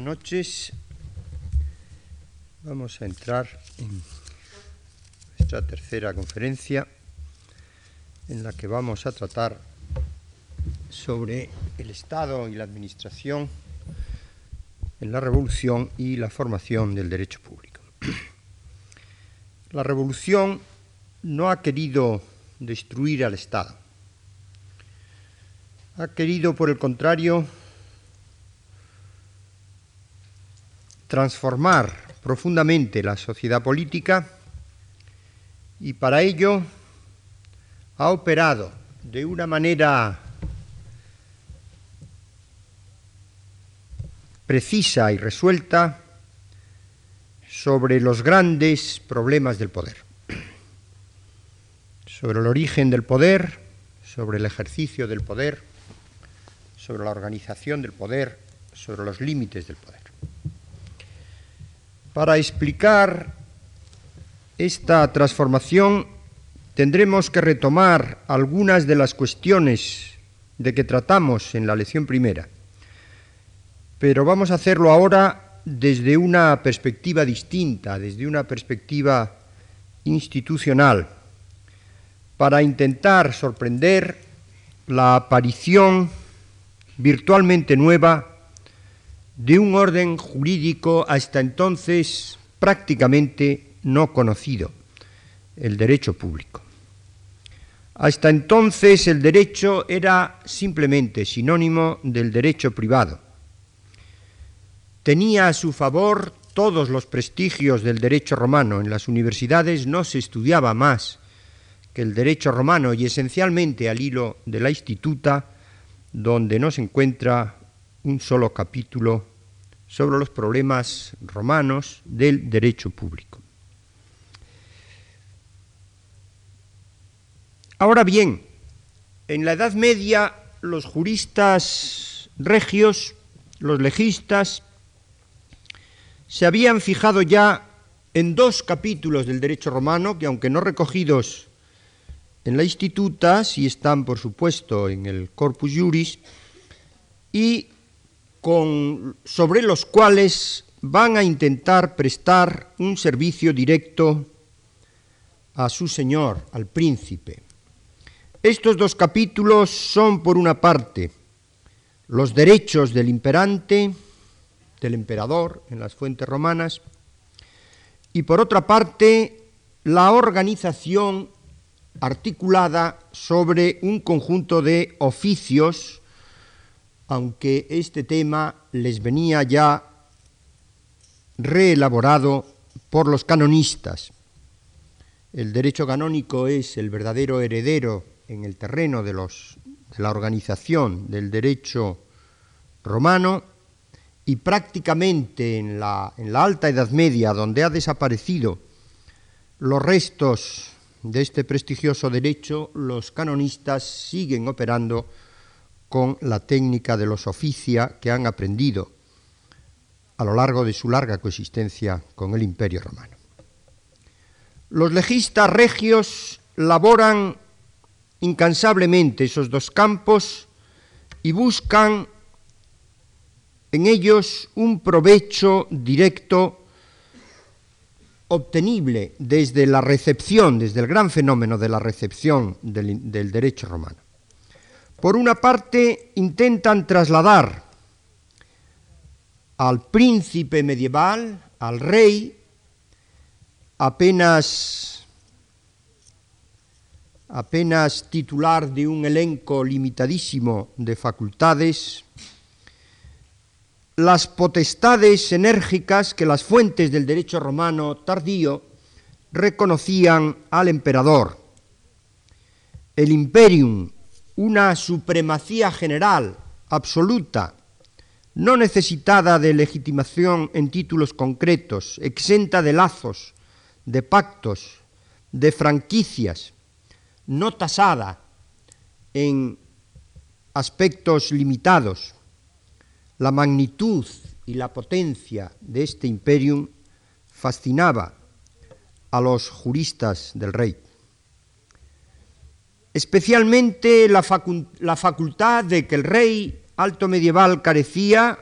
buenas noches. Vamos a entrar en nuestra tercera conferencia en la que vamos a tratar sobre el Estado y la Administración en la Revolución y la formación del derecho público. La Revolución no ha querido destruir al Estado. Ha querido, por el contrario, transformar profundamente la sociedad política y para ello ha operado de una manera precisa y resuelta sobre los grandes problemas del poder, sobre el origen del poder, sobre el ejercicio del poder, sobre la organización del poder, sobre los límites del poder. Para explicar esta transformación tendremos que retomar algunas de las cuestiones de que tratamos en la lección primera, pero vamos a hacerlo ahora desde una perspectiva distinta, desde una perspectiva institucional, para intentar sorprender la aparición virtualmente nueva de un orden jurídico hasta entonces prácticamente no conocido, el derecho público. Hasta entonces el derecho era simplemente sinónimo del derecho privado. Tenía a su favor todos los prestigios del derecho romano. En las universidades no se estudiaba más que el derecho romano y esencialmente al hilo de la instituta, donde no se encuentra un solo capítulo sobre los problemas romanos del derecho público. Ahora bien, en la Edad Media los juristas regios, los legistas, se habían fijado ya en dos capítulos del derecho romano que aunque no recogidos en la instituta, sí están por supuesto en el Corpus Juris, y sobre los cuales van a intentar prestar un servicio directo a su señor, al príncipe. Estos dos capítulos son, por una parte, los derechos del imperante, del emperador en las fuentes romanas, y por otra parte, la organización articulada sobre un conjunto de oficios aunque este tema les venía ya reelaborado por los canonistas. El derecho canónico es el verdadero heredero en el terreno de, la organización del derecho romano y prácticamente en la, en la Alta Edad Media, donde ha desaparecido los restos de este prestigioso derecho, los canonistas siguen operando con la técnica de los oficia que han aprendido a lo largo de su larga coexistencia con el Imperio Romano. Los legistas regios laboran incansablemente esos dos campos y buscan en ellos un provecho directo obtenible desde la recepción, desde el gran fenómeno de la recepción del, del derecho romano. Por una parte, intentan trasladar al príncipe medieval, al rey, apenas, apenas titular de un elenco limitadísimo de facultades, las potestades enérgicas que las fuentes del derecho romano tardío reconocían al emperador. El imperium una supremacía general, absoluta, no necesitada de legitimación en títulos concretos, exenta de lazos, de pactos, de franquicias, no tasada en aspectos limitados. La magnitud y la potencia de este imperium fascinaba a los juristas del rey especialmente la, facultad de que el rey alto medieval carecía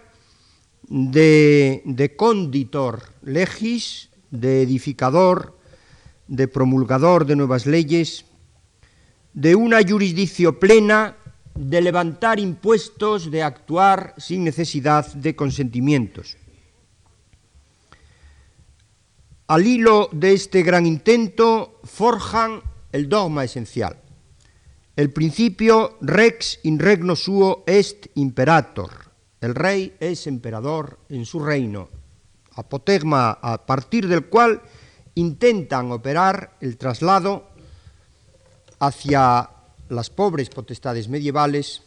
de, de conditor legis, de edificador, de promulgador de nuevas leyes, de una jurisdicción plena, de levantar impuestos, de actuar sin necesidad de consentimientos. Al hilo de este gran intento forjan el dogma esencial. El principio rex in regno suo est imperator. El rey es emperador en su reino. Apotegma a partir del cual intentan operar el traslado hacia las pobres potestades medievales,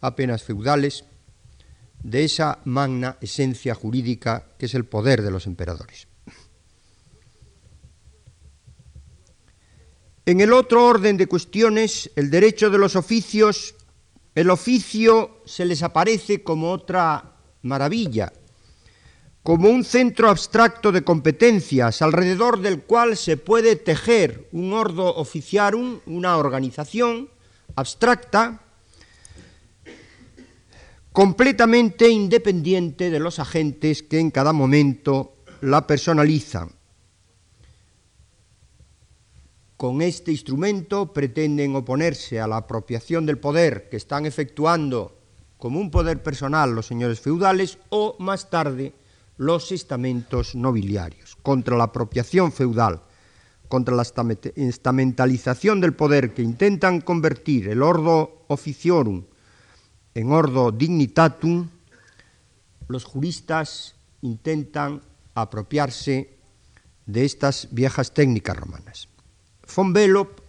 apenas feudales, de esa magna esencia jurídica que es el poder de los emperadores. En el otro orden de cuestiones, el derecho de los oficios, el oficio se les aparece como otra maravilla, como un centro abstracto de competencias alrededor del cual se puede tejer un ordo oficiarum, una organización abstracta, completamente independiente de los agentes que en cada momento la personalizan. Con este instrumento pretenden oponerse a la apropiación del poder que están efectuando como un poder personal los señores feudales o más tarde los estamentos nobiliarios, contra la apropiación feudal, contra la estamentalización del poder que intentan convertir el ordo officiorum en ordo dignitatum, los juristas intentan apropiarse de estas viejas técnicas romanas. Von Belop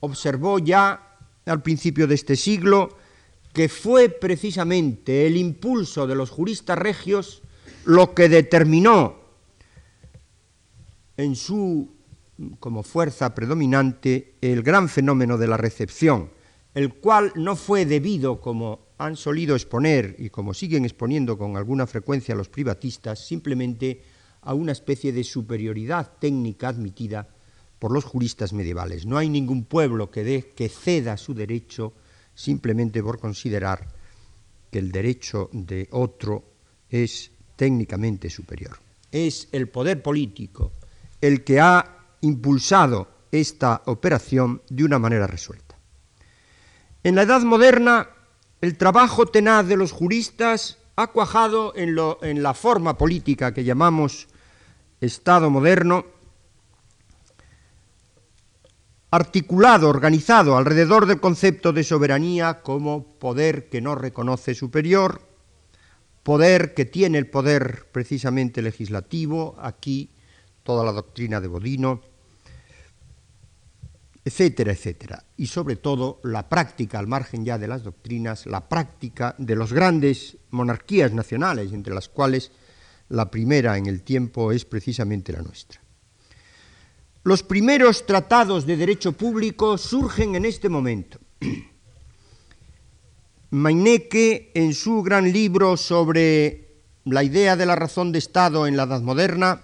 observó ya al principio de este siglo que fue precisamente el impulso de los juristas regios lo que determinó en su como fuerza predominante el gran fenómeno de la recepción, el cual no fue debido, como han solido exponer y como siguen exponiendo con alguna frecuencia los privatistas, simplemente a una especie de superioridad técnica admitida por los juristas medievales. No hay ningún pueblo que, que ceda su derecho simplemente por considerar que el derecho de otro es técnicamente superior. Es el poder político el que ha impulsado esta operación de una manera resuelta. En la Edad Moderna, el trabajo tenaz de los juristas ha cuajado en, la forma política que llamamos Estado moderno, articulado, organizado alrededor del concepto de soberanía como poder que no reconoce superior, poder que tiene el poder precisamente legislativo, aquí toda la doctrina de Bodino, etcétera, etcétera. Y sobre todo la práctica, al margen ya de las doctrinas, la práctica de las grandes monarquías nacionales, entre las cuales la primera en el tiempo es precisamente la nuestra. Los primeros tratados de derecho público surgen en este momento. Maineke, en su gran libro sobre la idea de la razón de Estado en la Edad Moderna,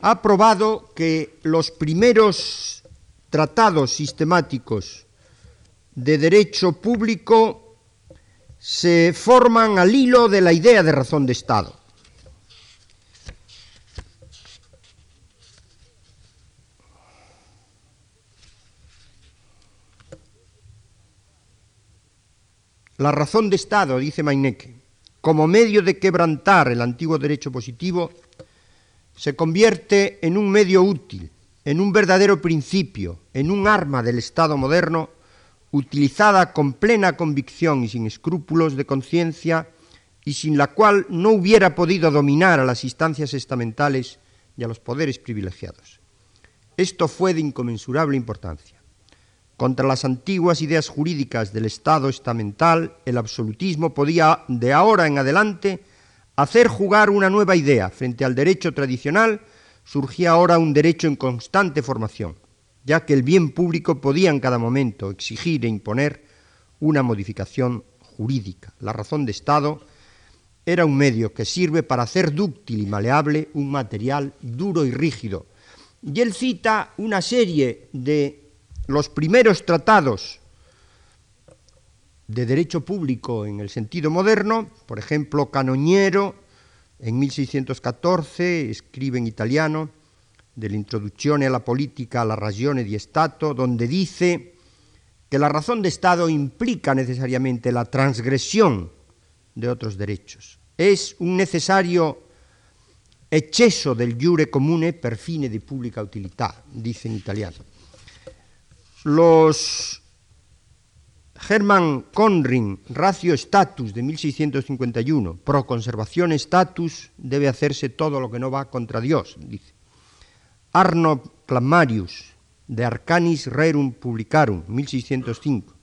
ha probado que los primeros tratados sistemáticos de derecho público se forman al hilo de la idea de razón de Estado. La razón de Estado, dice Maineke, como medio de quebrantar el antiguo derecho positivo, se convierte en un medio útil, en un verdadero principio, en un arma del Estado moderno, utilizada con plena convicción y sin escrúpulos de conciencia, y sin la cual no hubiera podido dominar a las instancias estamentales y a los poderes privilegiados. Esto fue de inconmensurable importancia. Contra las antiguas ideas jurídicas del Estado estamental, el absolutismo podía, de ahora en adelante, hacer jugar una nueva idea. Frente al derecho tradicional, surgía ahora un derecho en constante formación, ya que el bien público podía en cada momento exigir e imponer una modificación jurídica. La razón de Estado era un medio que sirve para hacer dúctil y maleable un material duro y rígido. Y él cita una serie de los primeros tratados de derecho público en el sentido moderno, por ejemplo, Canoniero, en 1614, escribe en italiano, dell'introduzione alla politica alla ragione di Stato, donde dice que la razón de Estado implica necesariamente la transgresión de otros derechos. Es un necesario exceso del jure comune per fine di pubblica utilità, dice en italiano. Los Hermann Conring, Ratio Status de 1651, pro conservación status, debe hacerse todo lo que no va contra Dios, dice. Arno Clamarius, de Arcanis Rerum Publicarum, 1605.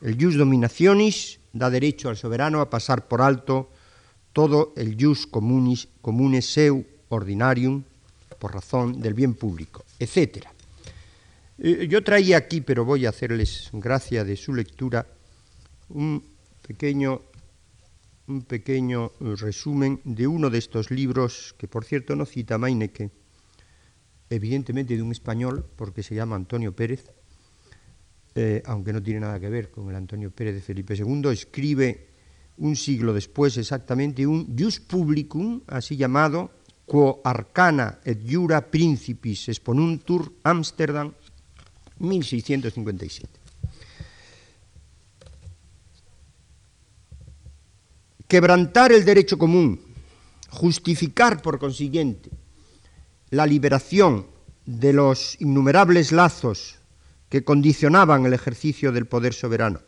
El jus dominationis da derecho al soberano a pasar por alto todo el jus communis, comune seu ordinarium por razón del bien público, etc. Eh, yo traía aquí, pero voy a hacerles gracia de su lectura, un pequeño, un pequeño resumen de uno de estos libros, que por cierto no cita Meineke, evidentemente de un español, porque se llama Antonio Pérez, eh, aunque no tiene nada que ver con el Antonio Pérez de Felipe II, escribe un siglo después exactamente un Jus Publicum, así llamado, Quo Arcana et Jura Principis Exponuntur, Amsterdam, 1657. Quebrantar el derecho común, justificar por consiguiente la liberación de los innumerables lazos que condicionaban el ejercicio del poder soberano,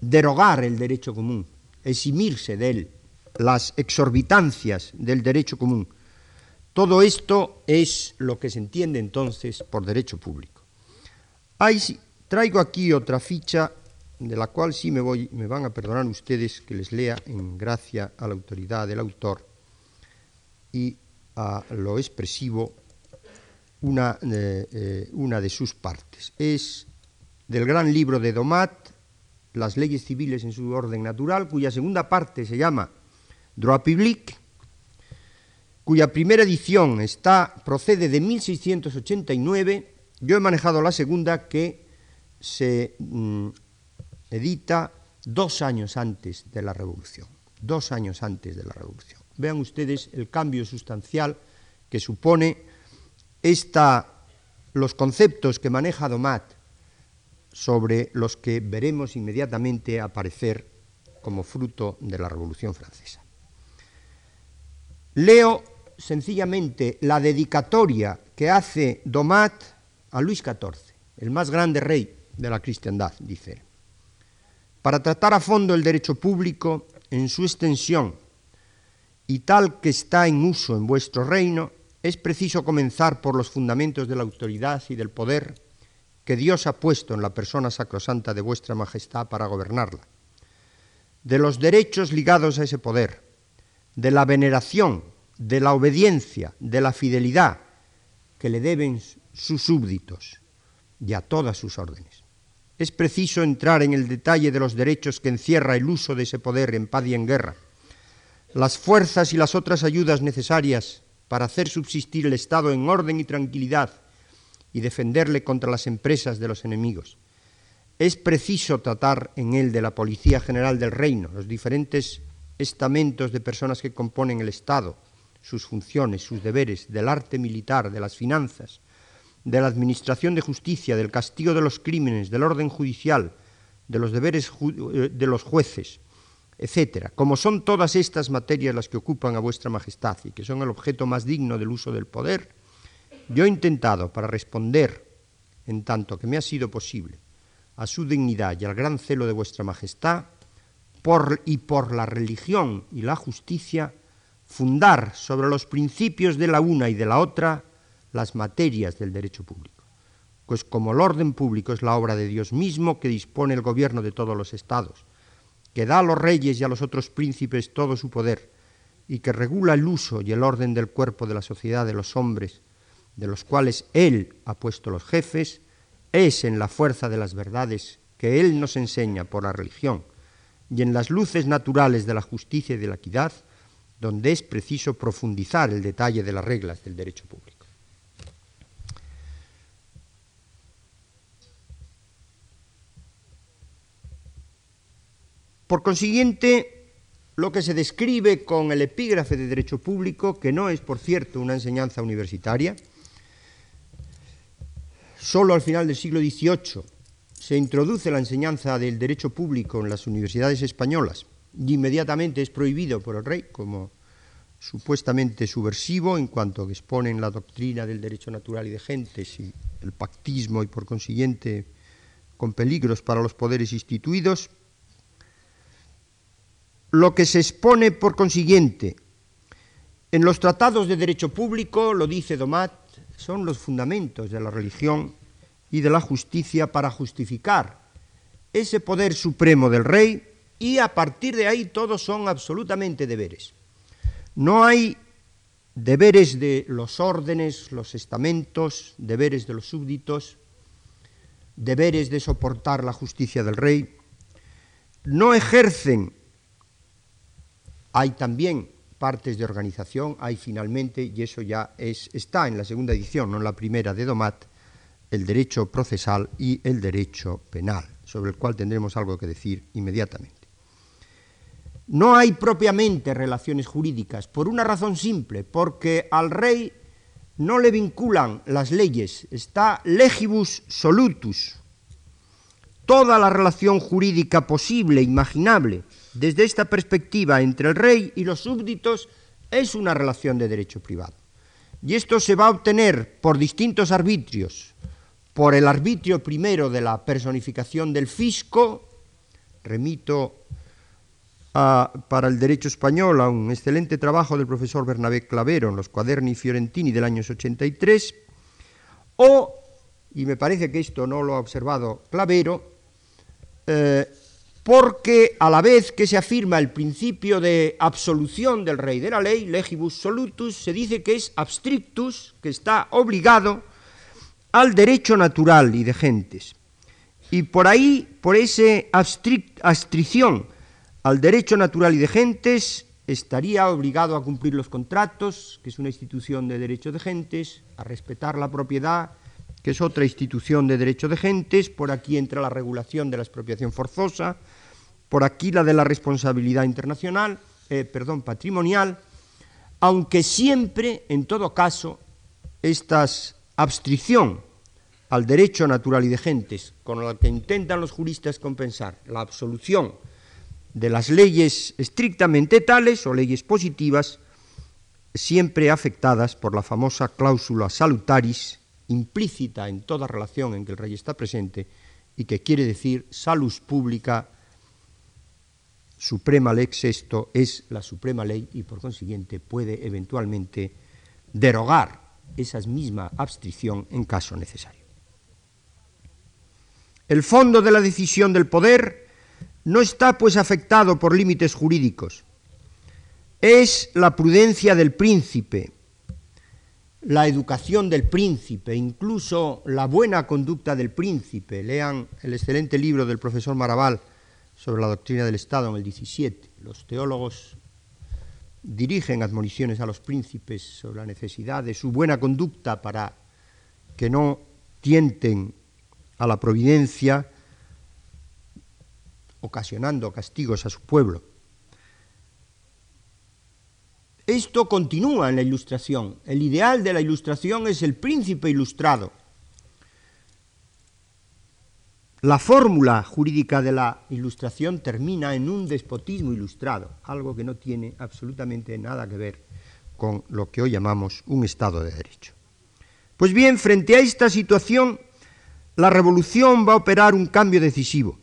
derogar el derecho común, eximirse de él, las exorbitancias del derecho común. Todo esto es lo que se entiende entonces por derecho público. traigo aquí otra ficha de la cual sí me, voy, me van a perdonar ustedes que les lea en gracia a la autoridad del autor y a lo expresivo una, eh, eh, una de sus partes. Es del gran libro de Domat, Las leyes civiles en su orden natural, cuya segunda parte se llama Droit public, cuya primera edición está, procede de 1689. Yo he manejado la segunda que se mm, edita dos años antes de la Revolución. Dos años antes de la Revolución. Vean ustedes el cambio sustancial que supone esta, los conceptos que maneja Domat sobre los que veremos inmediatamente aparecer como fruto de la Revolución Francesa. Leo sencillamente la dedicatoria que hace Domat a Luis XIV, el más grande rey de la cristiandad, dice. Para tratar a fondo el derecho público en su extensión y tal que está en uso en vuestro reino, es preciso comenzar por los fundamentos de la autoridad y del poder que Dios ha puesto en la persona sacrosanta de vuestra majestad para gobernarla, de los derechos ligados a ese poder, de la veneración, de la obediencia, de la fidelidad que le deben sus súbditos y a todas sus órdenes. Es preciso entrar en el detalle de los derechos que encierra el uso de ese poder en paz y en guerra, las fuerzas y las otras ayudas necesarias para hacer subsistir el Estado en orden y tranquilidad y defenderle contra las empresas de los enemigos. Es preciso tratar en él de la Policía General del Reino, los diferentes estamentos de personas que componen el Estado, sus funciones, sus deberes, del arte militar, de las finanzas, de la administración de justicia, del castigo de los crímenes, del orden judicial, de los deberes eh, de los jueces, etcétera. Como son todas estas materias las que ocupan a vuestra majestad y que son el objeto más digno del uso del poder, yo he intentado, para responder, en tanto que me ha sido posible, a su dignidad y al gran celo de vuestra majestad, por, y por la religión y la justicia, fundar sobre los principios de la una y de la otra las materias del derecho público. Pues como el orden público es la obra de Dios mismo que dispone el gobierno de todos los estados, que da a los reyes y a los otros príncipes todo su poder, y que regula el uso y el orden del cuerpo de la sociedad de los hombres, de los cuales Él ha puesto los jefes, es en la fuerza de las verdades que Él nos enseña por la religión y en las luces naturales de la justicia y de la equidad, donde es preciso profundizar el detalle de las reglas del derecho público. Por consiguiente, lo que se describe con el epígrafe de derecho público, que no es, por cierto, una enseñanza universitaria, solo al final del siglo XVIII se introduce la enseñanza del derecho público en las universidades españolas inmediatamente es prohibido por el rey como supuestamente subversivo en cuanto exponen la doctrina del derecho natural y de gentes y el pactismo y por consiguiente con peligros para los poderes instituidos, lo que se expone por consiguiente en los tratados de derecho público, lo dice Domat, son los fundamentos de la religión y de la justicia para justificar ese poder supremo del rey y a partir de ahí todos son absolutamente deberes. No hay deberes de los órdenes, los estamentos, deberes de los súbditos, deberes de soportar la justicia del rey. No ejercen, hay también partes de organización, hay finalmente, y eso ya es, está en la segunda edición, no en la primera de Domat, el derecho procesal y el derecho penal, sobre el cual tendremos algo que decir inmediatamente. No hay propiamente relaciones jurídicas, por una razón simple, porque al rey no le vinculan las leyes, está legibus solutus. Toda la relación jurídica posible, imaginable, desde esta perspectiva entre el rey y los súbditos, es una relación de derecho privado. Y esto se va a obtener por distintos arbitrios, por el arbitrio primero de la personificación del fisco, remito para el derecho español a un excelente trabajo del profesor Bernabé Clavero en los Cuaderni Fiorentini del año 83, o, y me parece que esto no lo ha observado Clavero, eh, porque a la vez que se afirma el principio de absolución del rey de la ley, legibus solutus, se dice que es abstrictus, que está obligado al derecho natural y de gentes. Y por ahí, por esa abstricción al derecho natural y de gentes estaría obligado a cumplir los contratos, que es una institución de derecho de gentes, a respetar la propiedad, que es otra institución de derecho de gentes, por aquí entra la regulación de la expropiación forzosa, por aquí la de la responsabilidad internacional, eh, perdón, patrimonial, aunque siempre, en todo caso, esta abstricción al derecho natural y de gentes, con la que intentan los juristas compensar la absolución de las leyes estrictamente tales o leyes positivas, siempre afectadas por la famosa cláusula salutaris, implícita en toda relación en que el rey está presente, y que quiere decir salus pública, suprema lex esto es la suprema ley y por consiguiente puede eventualmente derogar esa misma abstricción en caso necesario. El fondo de la decisión del poder no está pues afectado por límites jurídicos. Es la prudencia del príncipe, la educación del príncipe, incluso la buena conducta del príncipe. Lean el excelente libro del profesor Maraval sobre la doctrina del Estado en el 17. Los teólogos dirigen admoniciones a los príncipes sobre la necesidad de su buena conducta para que no tienten a la providencia ocasionando castigos a su pueblo. Esto continúa en la ilustración. El ideal de la ilustración es el príncipe ilustrado. La fórmula jurídica de la ilustración termina en un despotismo ilustrado, algo que no tiene absolutamente nada que ver con lo que hoy llamamos un Estado de Derecho. Pues bien, frente a esta situación, la revolución va a operar un cambio decisivo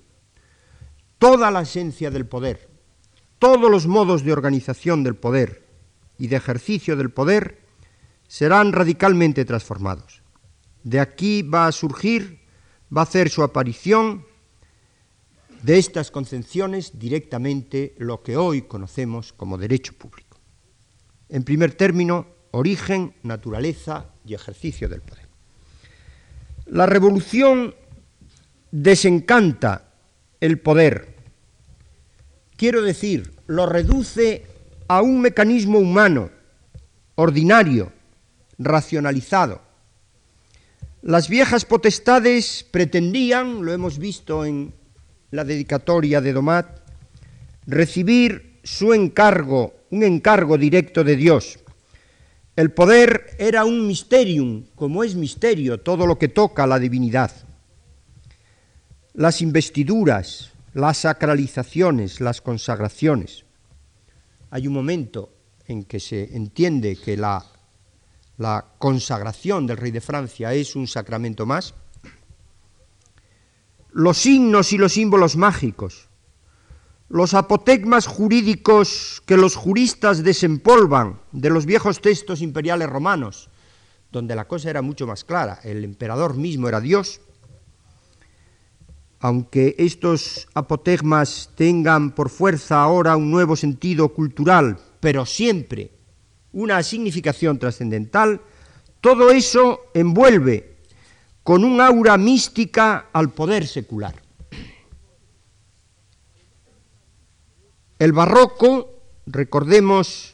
toda la esencia del poder, todos los modos de organización del poder y de ejercicio del poder serán radicalmente transformados. De aquí va a surgir, va a hacer su aparición de estas concepciones directamente lo que hoy conocemos como derecho público. En primer término, origen, naturaleza y ejercicio del poder. La revolución desencanta el poder quiero decir, lo reduce a un mecanismo humano, ordinario, racionalizado. Las viejas potestades pretendían, lo hemos visto en la dedicatoria de Domat, recibir su encargo, un encargo directo de Dios. El poder era un misterium, como es misterio todo lo que toca a la divinidad. Las investiduras, las sacralizaciones, las consagraciones. Hay un momento en que se entiende que la, consagración del rey de Francia es un sacramento más. Los signos y los símbolos mágicos, los apotegmas jurídicos que los juristas desempolvan de los viejos textos imperiales romanos, donde la cosa era mucho más clara, el emperador mismo era Dios, aunque estos apotegmas tengan por fuerza ahora un nuevo sentido cultural, pero siempre una significación trascendental, todo eso envuelve con un aura mística al poder secular. El barroco, recordemos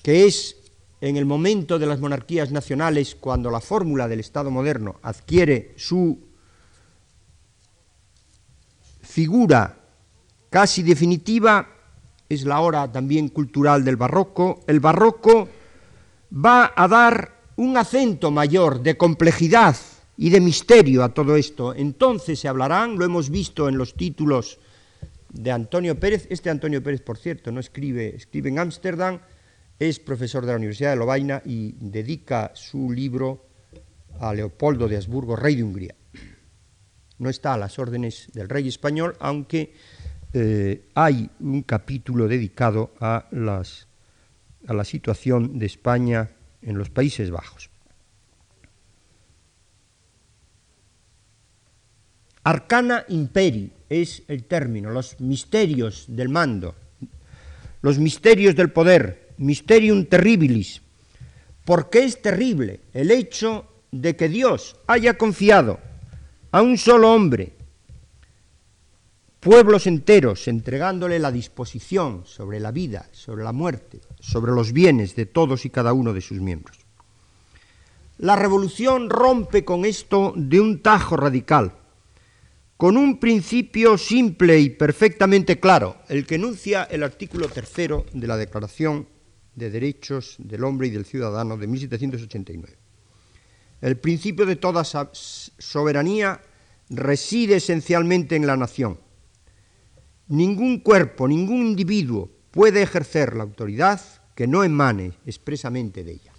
que es en el momento de las monarquías nacionales cuando la fórmula del Estado moderno adquiere su figura casi definitiva, es la hora también cultural del barroco. El barroco va a dar un acento mayor de complejidad y de misterio a todo esto. Entonces se hablarán, lo hemos visto en los títulos de Antonio Pérez. Este Antonio Pérez, por cierto, no escribe, escribe en Ámsterdam, es profesor de la Universidad de Lovaina y dedica su libro a Leopoldo de Habsburgo, rey de Hungría. No está a las órdenes del rey español, aunque eh, hay un capítulo dedicado a, la situación de España en los Países Bajos. Arcana imperi es el término, los misterios del mando, los misterios del poder, mysterium terribilis. ¿Por qué es terrible el hecho de que Dios haya confiado a un solo hombre pueblos enteros, entregándole la disposición sobre la vida, sobre la muerte, sobre los bienes de todos y cada uno de sus miembros? La revolución rompe con esto de un tajo radical con un principio simple y perfectamente claro, el que enuncia el artículo tercero de la Declaración de Derechos del Hombre y del Ciudadano de 1789. El principio de toda soberanía reside esencialmente en la nación. Ningún cuerpo, ningún individuo puede ejercer la autoridad que no emane expresamente de ella.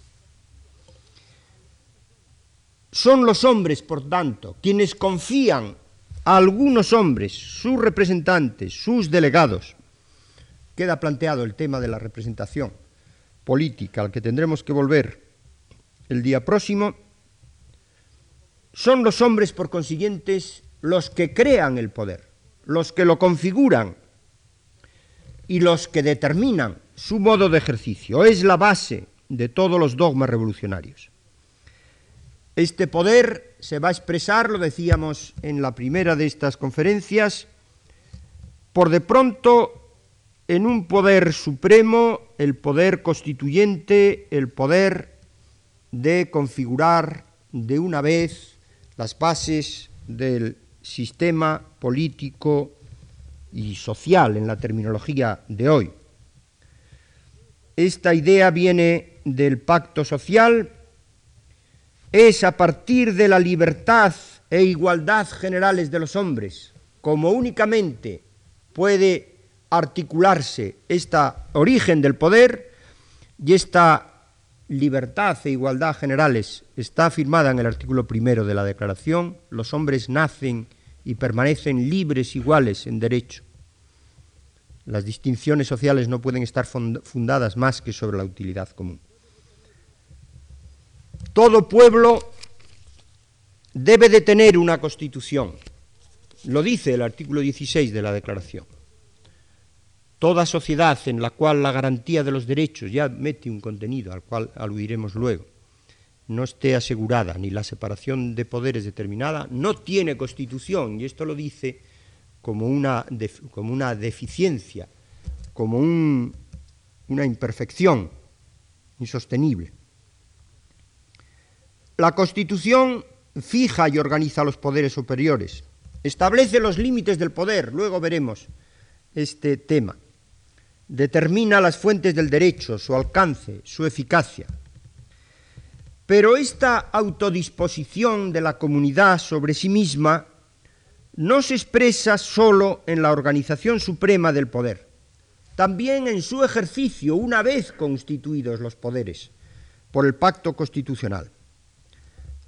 Son los hombres, por tanto, quienes confían algunos hombres, sus representantes, sus delegados, queda planteado el tema de la representación política al que tendremos que volver el día próximo, son los hombres, por consiguientes, los que crean el poder, los que lo configuran y los que determinan su modo de ejercicio. Es la base de todos los dogmas revolucionarios. Este poder se va a expresar, lo decíamos en la primera de estas conferencias, por de pronto en un poder supremo, el poder constituyente, el poder de configurar de una vez las bases del sistema político y social en la terminología de hoy. Esta idea viene del pacto social es a partir de la libertad e igualdad generales de los hombres, como únicamente puede articularse esta origen del poder y esta libertad e igualdad generales está afirmada en el artículo primero de la Declaración, los hombres nacen y permanecen libres iguales en derecho. Las distinciones sociales no pueden estar fundadas más que sobre la utilidad común. Todo pueblo debe de tener una constitución. Lo dice el artículo 16 de la Declaración. Toda sociedad en la cual la garantía de los derechos, ya mete un contenido al cual aludiremos luego, no esté asegurada ni la separación de poderes determinada, no tiene constitución, y esto lo dice como una, como una deficiencia, como una imperfección insostenible. La Constitución fija y organiza los poderes superiores, establece los límites del poder, luego veremos este tema. Determina las fuentes del derecho, su alcance, su eficacia. Pero esta autodisposición de la comunidad sobre sí misma no se expresa sólo en la organización suprema del poder, también en su ejercicio una vez constituidos los poderes por el pacto constitucional.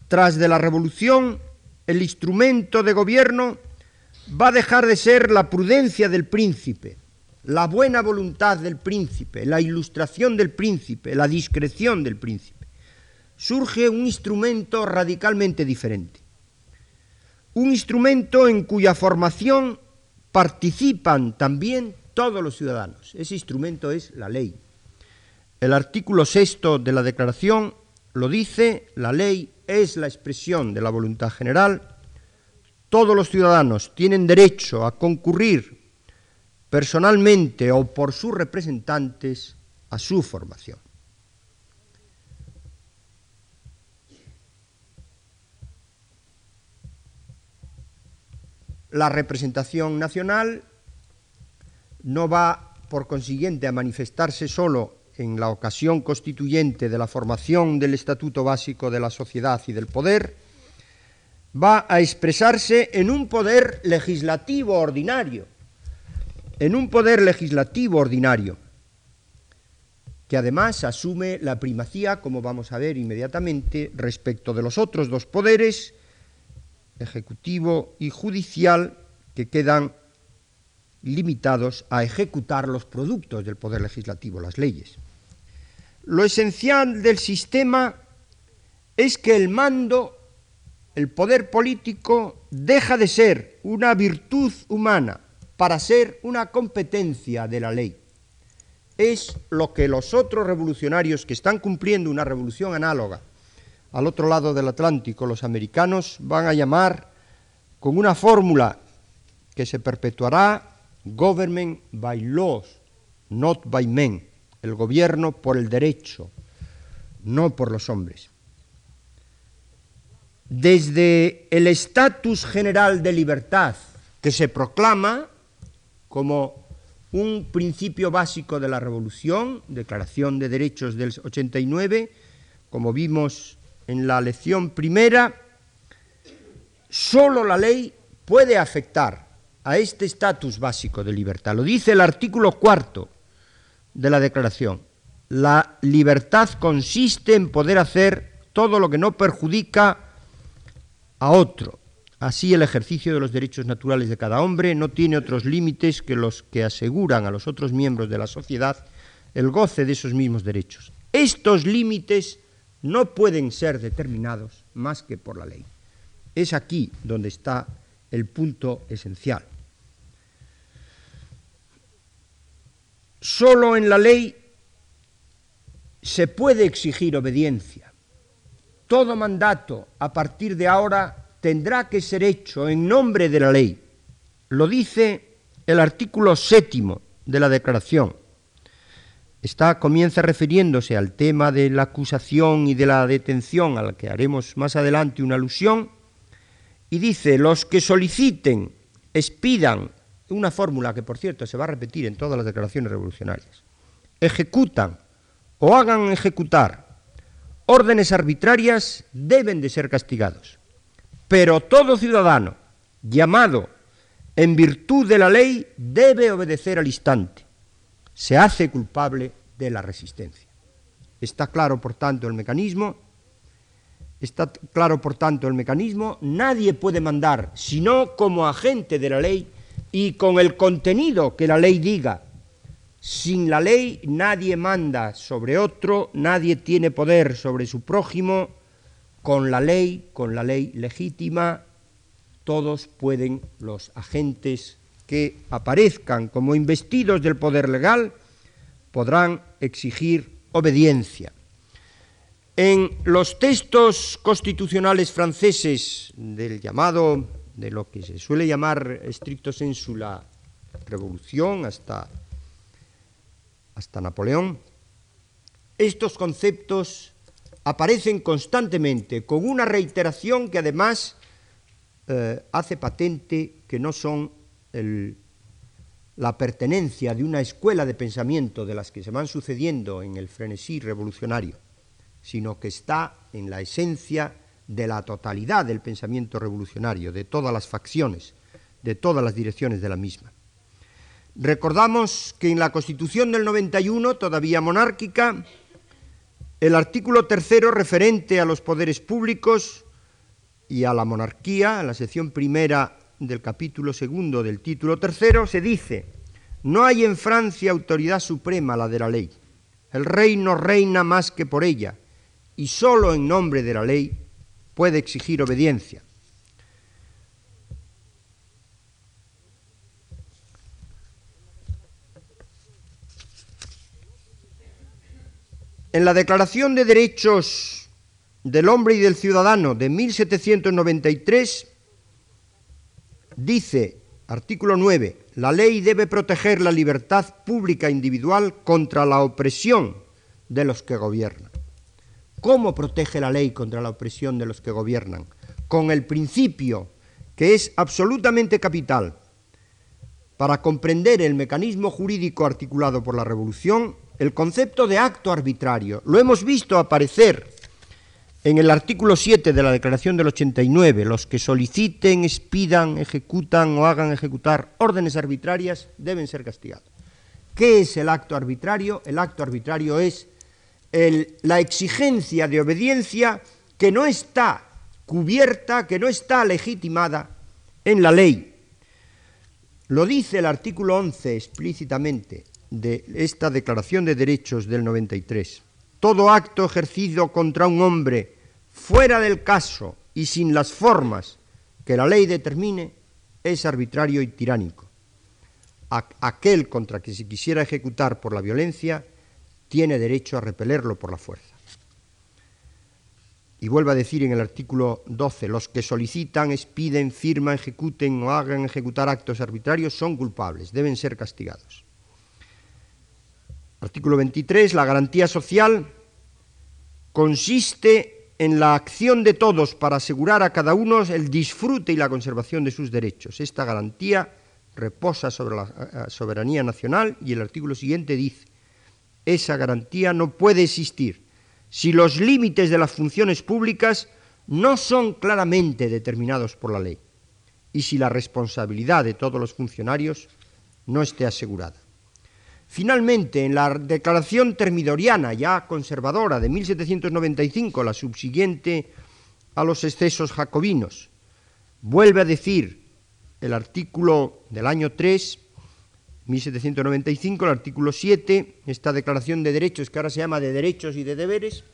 Tras de la revolución, el instrumento de gobierno va a dejar de ser la prudencia del príncipe, la buena voluntad del príncipe, la ilustración del príncipe, la discreción del príncipe. Surge un instrumento radicalmente diferente. Un instrumento en cuya formación participan también todos los ciudadanos. Ese instrumento es la ley. El artículo sexto de la Declaración lo dice, la ley es la expresión de la voluntad general todos los ciudadanos tienen derecho a concurrir personalmente o por sus representantes a su formación. La representación nacional no va, por consiguiente, a manifestarse solo en la ocasión constituyente de la formación del Estatuto Básico de la Sociedad y del Poder, va a expresarse en un poder legislativo ordinario, en un poder legislativo ordinario, que además asume la primacía, como vamos a ver inmediatamente, respecto de los otros dos poderes, ejecutivo y judicial, que quedan limitados a ejecutar los productos del poder legislativo, las leyes. Lo esencial del sistema es que el mando el poder político deja de ser una virtud humana para ser una competencia de la ley. Es lo que los otros revolucionarios que están cumpliendo una revolución análoga al otro lado del Atlántico, los americanos, van a llamar con una fórmula que se perpetuará government by laws, not by men, el gobierno por el derecho, no por los hombres desde el estatus general de libertad que se proclama como un principio básico de la revolución, Declaración de Derechos del 89, como vimos en la lección primera, solo la ley puede afectar a este estatus básico de libertad. Lo dice el artículo cuarto de la Declaración. La libertad consiste en poder hacer todo lo que no perjudica a otro. Así el ejercicio de los derechos naturales de cada hombre no tiene otros límites que los que aseguran a los otros miembros de la sociedad el goce de esos mismos derechos. Estos límites no pueden ser determinados más que por la ley. Es aquí donde está el punto esencial. Solo en la ley se puede exigir obediencia todo mandato a partir de ahora tendrá que ser hecho en nombre de la ley. Lo dice el artículo séptimo de la Declaración. Comienza refiriéndose al tema de la acusación y de la detención, al que haremos más adelante una alusión, y dice, los que soliciten, expidan, una fórmula que por cierto se va a repetir en todas las declaraciones revolucionarias, ejecutan o hagan ejecutar órdenes arbitrarias deben de ser castigados. Pero todo ciudadano llamado en virtud de la ley debe obedecer al instante. Se hace culpable de la resistencia. Está claro, por tanto, el mecanismo. Está claro, por tanto, el mecanismo. Nadie puede mandar, sino como agente de la ley y con el contenido que la ley diga sin la ley nadie manda sobre otro, nadie tiene poder sobre su prójimo. Con la ley, con la ley legítima, todos pueden los agentes que aparezcan como investidos del poder legal, podrán exigir obediencia. En los textos constitucionales franceses del llamado, de lo que se suele llamar estricto sensu la revolución hasta hasta Napoleón, estos conceptos aparecen constantemente con una reiteración que además eh, hace patente que no son la pertenencia de una escuela de pensamiento de las que se van sucediendo en el frenesí revolucionario, sino que está en la esencia de la totalidad del pensamiento revolucionario, de todas las facciones, de todas las direcciones de la misma. Recordamos que en la Constitución del 91, todavía monárquica, el artículo tercero referente a los poderes públicos y a la monarquía, en la sección primera del capítulo segundo del título tercero, se dice, no hay en Francia autoridad suprema la de la ley. El rey no reina más que por ella, y sólo en nombre de la ley puede exigir obediencia. En la Declaración de Derechos del Hombre y del Ciudadano de 1793 dice, artículo 9, la ley debe proteger la libertad pública individual contra la opresión de los que gobiernan. ¿Cómo protege la ley contra la opresión de los que gobiernan? Con el principio que es absolutamente capital para comprender el mecanismo jurídico articulado por la Revolución el concepto de acto arbitrario lo hemos visto aparecer en el artículo 7 de la Declaración del 89. Los que soliciten, expidan, ejecutan o hagan ejecutar órdenes arbitrarias deben ser castigados. ¿Qué es el acto arbitrario? El acto arbitrario es la exigencia de obediencia que no está cubierta, que no está legitimada en la ley. Lo dice el artículo 11 explícitamente de esta Declaración de Derechos del 93. Todo acto ejercido contra un hombre fuera del caso y sin las formas que la ley determine es arbitrario y tiránico. Aquel contra que se quisiera ejecutar por la violencia tiene derecho a repelerlo por la fuerza. Y vuelve a decir en el artículo 12, los que solicitan, expiden, firman, ejecuten o hagan ejecutar actos arbitrarios son culpables, deben ser castigados. Artículo 23. La garantía social consiste en la acción de todos para asegurar a cada uno el disfrute y la conservación de sus derechos. Esta garantía reposa sobre la eh, soberanía nacional y el artículo siguiente dice, esa garantía no puede existir si los límites de las funciones públicas no son claramente determinados por la ley y si la responsabilidad de todos los funcionarios no esté asegurada. Finalmente, en la declaración termidoriana, ya conservadora, de 1795, la subsiguiente a los excesos jacobinos, vuelve a decir el artículo del año 3, 1795, el artículo 7, esta declaración de derechos que ahora se llama de derechos y de deberes,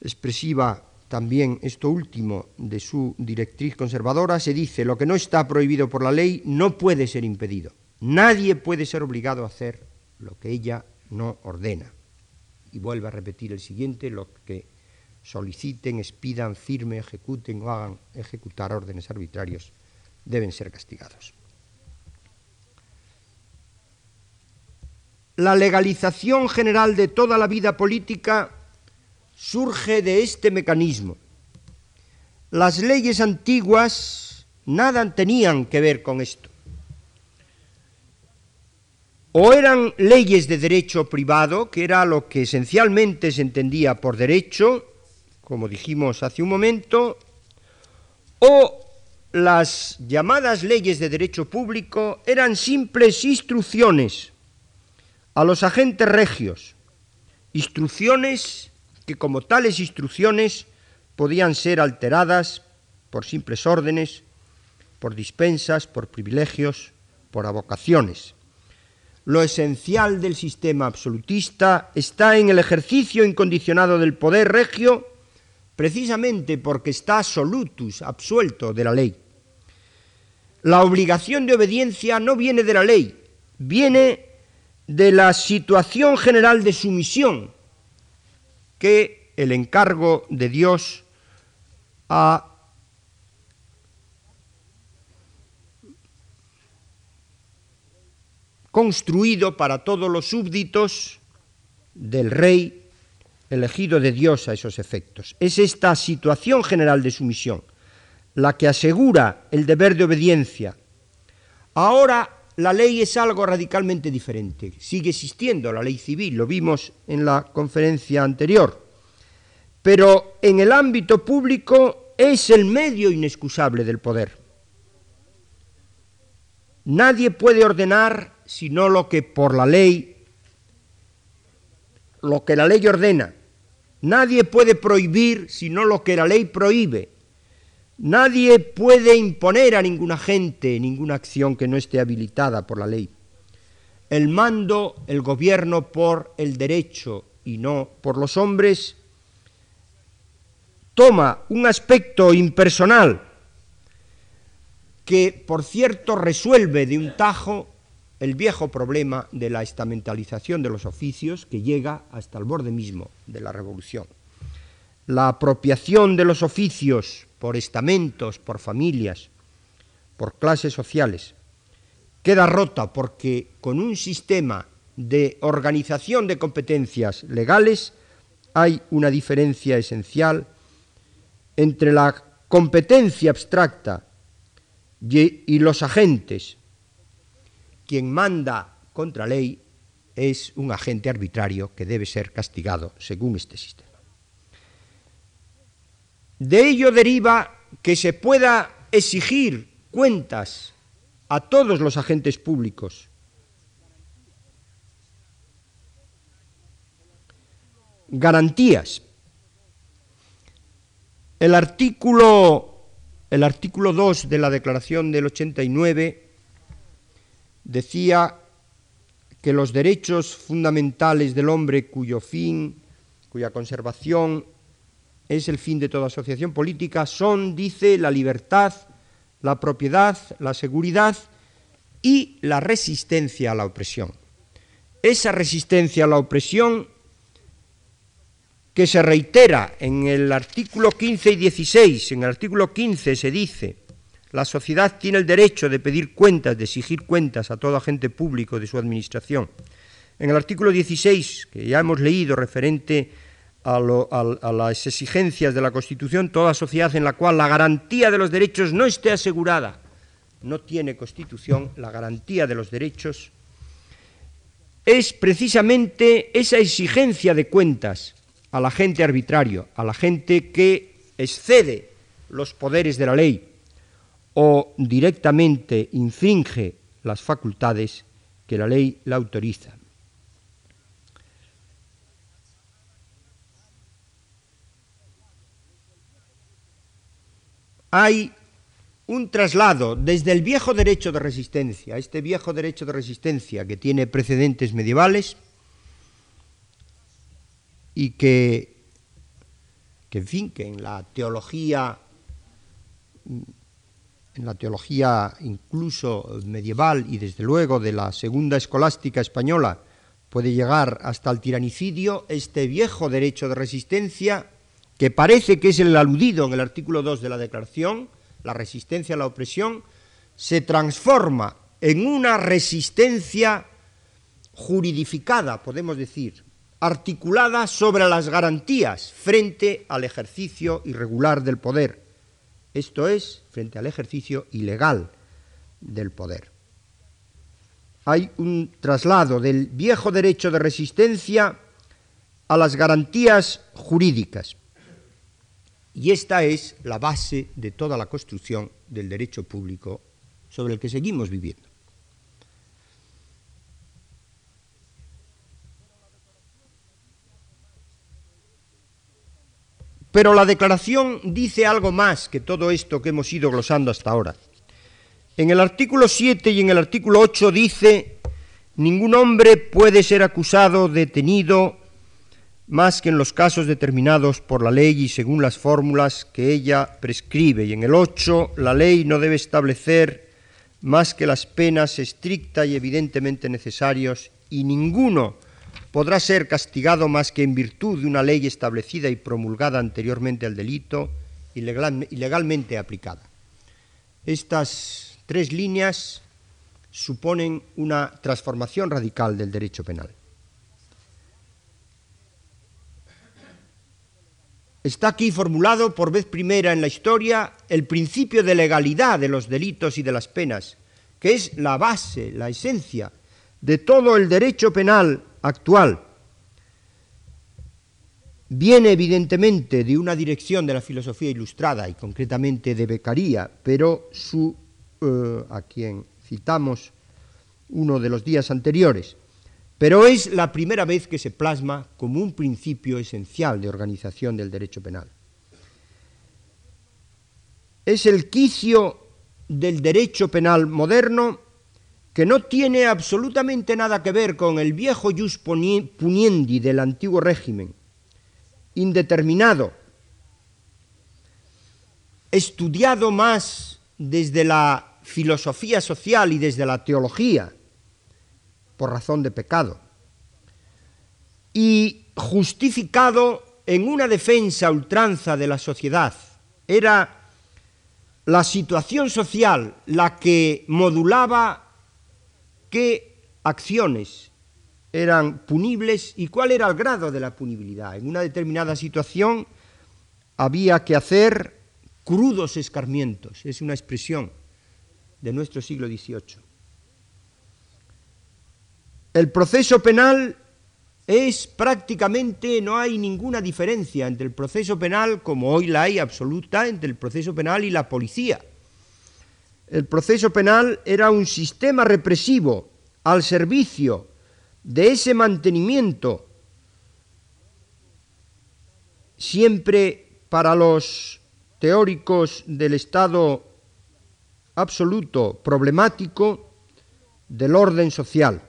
expresiva también esto último de su directriz conservadora, se dice, lo que no está prohibido por la ley no puede ser impedido. Nadie puede ser obligado a hacer lo que ella no ordena. Y vuelve a repetir el siguiente, lo que soliciten, expidan, firmen, ejecuten o hagan ejecutar órdenes arbitrarios deben ser castigados. La legalización general de toda la vida política surge de este mecanismo. Las leyes antiguas nada tenían que ver con esto o eran leyes de derecho privado, que era lo que esencialmente se entendía por derecho, como dijimos hace un momento, o las llamadas leyes de derecho público eran simples instrucciones a los agentes regios, instrucciones que como tales instrucciones podían ser alteradas por simples órdenes, por dispensas, por privilegios, por avocaciones. Lo esencial del sistema absolutista está en el ejercicio incondicionado del poder regio, precisamente porque está absolutus, absuelto de la ley. La obligación de obediencia no viene de la ley, viene de la situación general de sumisión que el encargo de Dios ha construido para todos los súbditos del rey elegido de Dios a esos efectos. Es esta situación general de sumisión la que asegura el deber de obediencia. Ahora la ley es algo radicalmente diferente. Sigue existiendo la ley civil, lo vimos en la conferencia anterior. Pero en el ámbito público es el medio inexcusable del poder. Nadie puede ordenar sino lo que por la ley, lo que la ley ordena. Nadie puede prohibir sino lo que la ley prohíbe. Nadie puede imponer a ninguna gente ninguna acción que no esté habilitada por la ley. El mando, el gobierno por el derecho y no por los hombres, toma un aspecto impersonal que, por cierto, resuelve de un tajo el viejo problema de la estamentalización de los oficios que llega hasta el borde mismo de la revolución. La apropiación de los oficios por estamentos, por familias, por clases sociales, queda rota porque con un sistema de organización de competencias legales hay una diferencia esencial entre la competencia abstracta y los agentes. Quien manda contra ley es un agente arbitrario que debe ser castigado según este sistema. De ello deriva que se pueda exigir cuentas a todos los agentes públicos. Garantías. El artículo, el artículo 2 de la Declaración del 89 decía que los derechos fundamentales del hombre cuyo fin, cuya conservación es el fin de toda asociación política, son, dice, la libertad, la propiedad, la seguridad y la resistencia a la opresión. Esa resistencia a la opresión que se reitera en el artículo 15 y 16, en el artículo 15 se dice, la sociedad tiene el derecho de pedir cuentas, de exigir cuentas a todo agente público de su administración. En el artículo 16, que ya hemos leído, referente a, las exigencias de la Constitución, toda sociedad en la cual la garantía de los derechos no esté asegurada, no tiene Constitución, la garantía de los derechos, es precisamente esa exigencia de cuentas a la gente arbitrario, a la gente que excede los poderes de la ley o directamente infringe las facultades que la ley la autoriza. hay un traslado desde el viejo derecho de resistencia, este viejo derecho de resistencia que tiene precedentes medievales y que, que en fin, que en la teología, en la teología incluso medieval y desde luego de la segunda escolástica española puede llegar hasta el tiranicidio, este viejo derecho de resistencia que parece que es el aludido en el artículo 2 de la Declaración, la resistencia a la opresión, se transforma en una resistencia juridificada, podemos decir, articulada sobre las garantías frente al ejercicio irregular del poder, esto es, frente al ejercicio ilegal del poder. Hay un traslado del viejo derecho de resistencia a las garantías jurídicas. Y esta es la base de toda la construcción del derecho público sobre el que seguimos viviendo. Pero la declaración dice algo más que todo esto que hemos ido glosando hasta ahora. En el artículo 7 y en el artículo 8 dice, ningún hombre puede ser acusado, detenido, más que en los casos determinados por la ley y según las fórmulas que ella prescribe. Y en el 8, la ley no debe establecer más que las penas estrictas y evidentemente necesarias, y ninguno podrá ser castigado más que en virtud de una ley establecida y promulgada anteriormente al delito y legalmente aplicada. Estas tres líneas suponen una transformación radical del derecho penal. está aquí formulado por vez primera en la historia el principio de legalidad de los delitos y de las penas, que es la base, la esencia de todo el derecho penal actual, viene evidentemente de una dirección de la filosofía ilustrada y concretamente de Beccaria, pero su, eh, a quien citamos uno de los días anteriores, pero es la primera vez que se plasma como un principio esencial de organización del derecho penal. Es el quicio del derecho penal moderno que no tiene absolutamente nada que ver con el viejo jus puniendi del antiguo régimen, indeterminado, estudiado más desde la filosofía social y desde la teología, por razón de pecado, y justificado en una defensa ultranza de la sociedad. Era la situación social la que modulaba qué acciones eran punibles y cuál era el grado de la punibilidad. En una determinada situación había que hacer crudos escarmientos, es una expresión de nuestro siglo XVIII. El proceso penal es prácticamente, no hay ninguna diferencia entre el proceso penal, como hoy la hay absoluta, entre el proceso penal y la policía. El proceso penal era un sistema represivo al servicio de ese mantenimiento siempre para los teóricos del Estado absoluto problemático del orden social.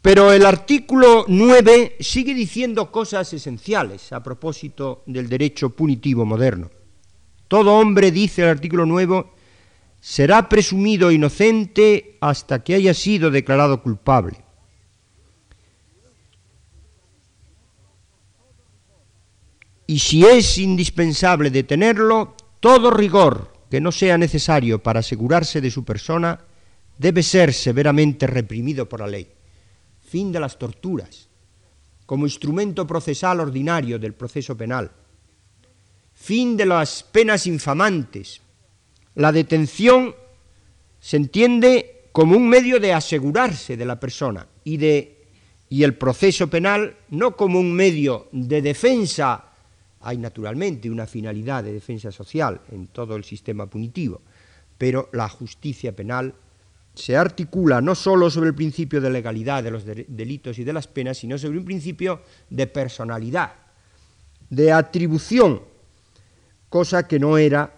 Pero el artículo 9 sigue diciendo cosas esenciales a propósito del derecho punitivo moderno. Todo hombre, dice el artículo 9, será presumido inocente hasta que haya sido declarado culpable. Y si es indispensable detenerlo, todo rigor que no sea necesario para asegurarse de su persona debe ser severamente reprimido por la ley. Fin de las torturas, como instrumento procesal ordinario del proceso penal. Fin de las penas infamantes, la detención se entiende como un medio de asegurarse de la persona y, el proceso penal no como un medio de defensa. Hay naturalmente una finalidad de defensa social en todo el sistema punitivo, pero la justicia penal se articula no sólo sobre el principio de legalidad de los delitos y de las penas, sino sobre un principio de personalidad, de atribución, cosa que no era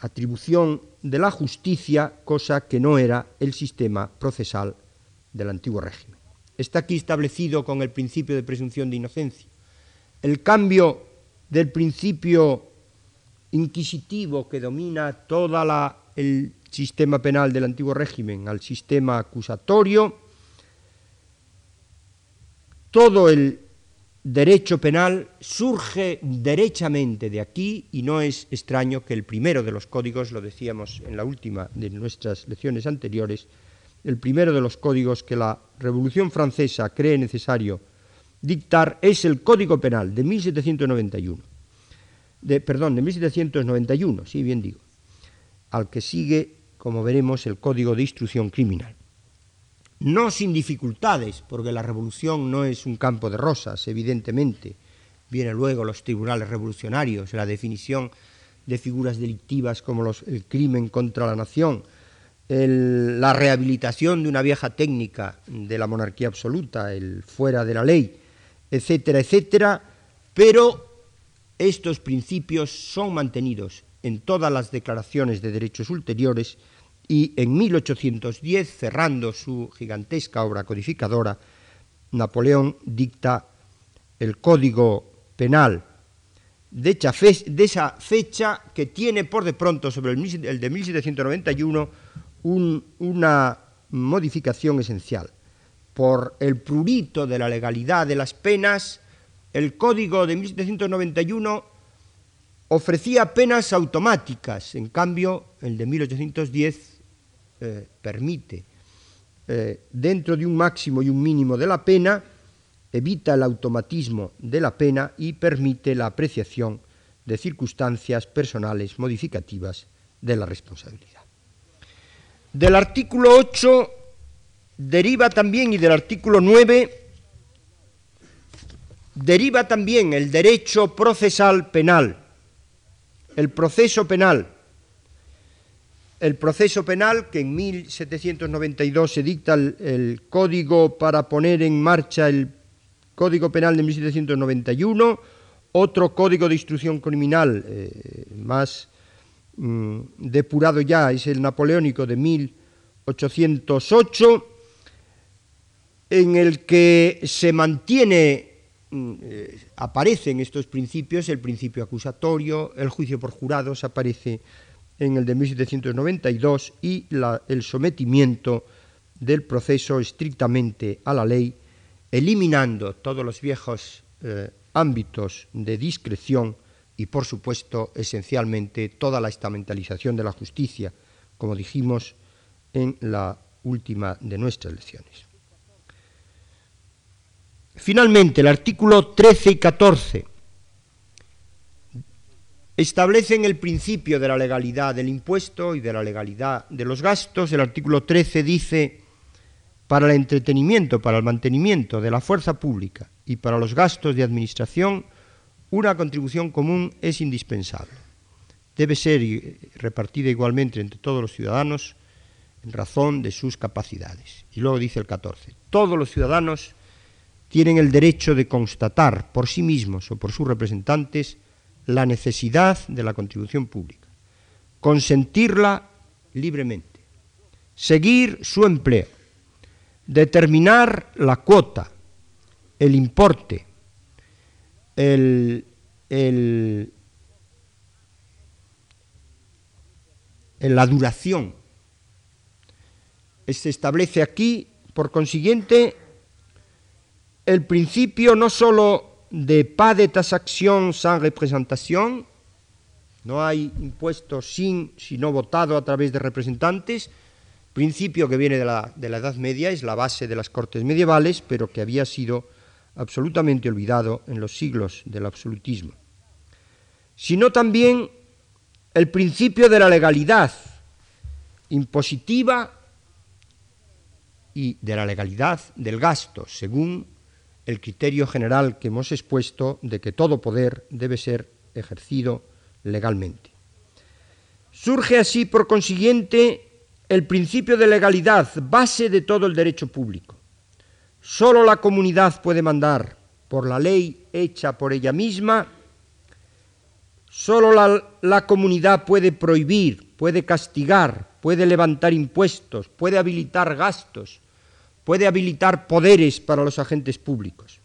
atribución de la justicia, cosa que no era el sistema procesal del antiguo régimen. Está aquí establecido con el principio de presunción de inocencia. El cambio del principio inquisitivo que domina todo el sistema penal del antiguo régimen al sistema acusatorio, todo el derecho penal surge derechamente de aquí y no es extraño que el primero de los códigos, lo decíamos en la última de nuestras lecciones anteriores, el primero de los códigos que la Revolución Francesa cree necesario dictar es el Código Penal de 1791. De, perdón, de 1791, sí, bien digo, al que sigue, como veremos, el Código de Instrucción Criminal no sin dificultades, porque la revolución no es un campo de rosas, evidentemente. Vienen luego los tribunales revolucionarios, la definición de figuras delictivas como el crimen contra la nación, la rehabilitación de una vieja técnica de la monarquía absoluta, el fuera de la ley, etcétera, etcétera, pero estos principios son mantenidos en todas las declaraciones de derechos ulteriores y en 1810, cerrando su gigantesca obra codificadora, Napoleón dicta el Código Penal de, esa fecha que tiene por de pronto sobre el, de 1791 una modificación esencial. Por el prurito de la legalidad de las penas, el Código de 1791 ofrecía penas automáticas, en cambio el de 1810 eh, permite, eh, dentro de un máximo y un mínimo de la pena, evita el automatismo de la pena y permite la apreciación de circunstancias personales modificativas de la responsabilidad. Del artículo 8 deriva también, y del artículo 9, deriva también el derecho procesal penal, el proceso penal. El proceso penal, que en 1792 se dicta el, código para poner en marcha el Código Penal de 1791, otro código de instrucción criminal eh, más mm, depurado ya es el napoleónico de 1808, en el que se mantiene Mm, eh, aparecen estos principios, el principio acusatorio, el juicio por jurados aparece en el de 1792 y el sometimiento del proceso estrictamente a la ley, eliminando todos los viejos eh, ámbitos de discreción y, por supuesto, esencialmente toda la estamentalización de la justicia, como dijimos en la última de nuestras lecciones. Finalmente, el artículo 13 y 14 establecen el principio de la legalidad del impuesto y de la legalidad de los gastos. El artículo 13 dice, para el entretenimiento, para el mantenimiento de la fuerza pública y para los gastos de administración, una contribución común es indispensable. Debe ser repartida igualmente entre todos los ciudadanos en razón de sus capacidades. Y luego dice el 14, todos los ciudadanos tienen el derecho de constatar por sí mismos o por sus representantes la necesidad de la contribución pública, consentirla libremente, seguir su empleo, determinar la cuota, el importe, el, la duración. Se establece aquí, por consiguiente, el principio no solo de pas de taxación sans representación, no hay impuestos sin, sino votado a través de representantes, principio que viene de la, de la Edad Media, es la base de las cortes medievales, pero que había sido absolutamente olvidado en los siglos del absolutismo, sino también el principio de la legalidad impositiva y de la legalidad del gasto, según el criterio general que hemos expuesto de que todo poder debe ser ejercido legalmente. Surge así, por consiguiente, el principio de legalidad, base de todo el derecho público. Solo la comunidad puede mandar por la ley hecha por ella misma, solo la, la comunidad puede prohibir, puede castigar, puede levantar impuestos, puede habilitar gastos, puede habilitar poderes para los agentes públicos.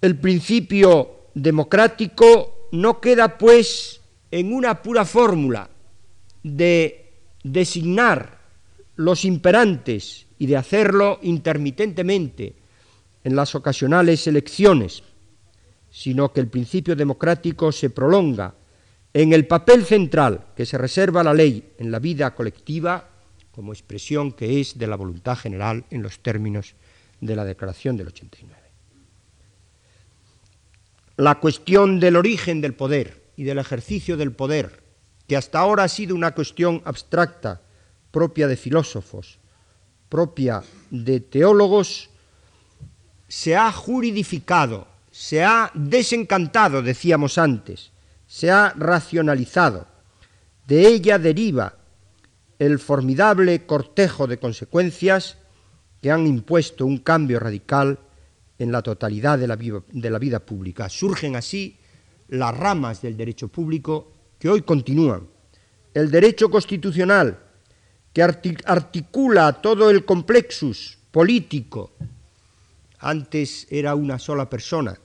El principio democrático no queda, pues, en una pura fórmula de designar los imperantes y de hacerlo intermitentemente en las ocasionales elecciones, sino que el principio democrático se prolonga en el papel central que se reserva la ley en la vida colectiva como expresión que es de la voluntad general en los términos de la Declaración del 89. La cuestión del origen del poder y del ejercicio del poder, que hasta ahora ha sido una cuestión abstracta, propia de filósofos, propia de teólogos, se ha juridificado, se ha desencantado, decíamos antes, se ha racionalizado. De ella deriva el formidable cortejo de consecuencias que han impuesto un cambio radical en la totalidad de la, vida, pública. Surgen así las ramas del derecho público que hoy continúan. El derecho constitucional, que articula todo el complexus político. Antes era una sola persona,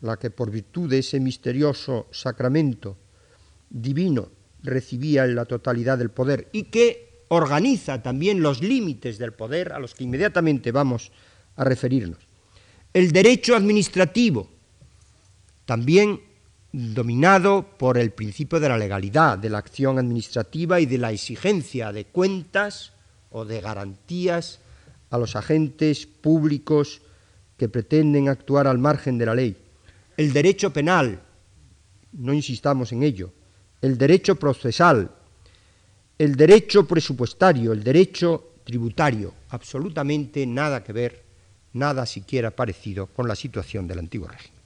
la que por virtud de ese misterioso sacramento divino recibía la totalidad del poder y que organiza también los límites del poder a los que inmediatamente vamos a referirnos. El derecho administrativo, también dominado por el principio de la legalidad, de la acción administrativa y de la exigencia de cuentas o de garantías a los agentes públicos que pretenden actuar al margen de la ley. El derecho penal, no insistamos en ello, el derecho procesal, el derecho presupuestario, el derecho tributario, absolutamente nada que ver, nada siquiera parecido con la situación del antiguo régimen.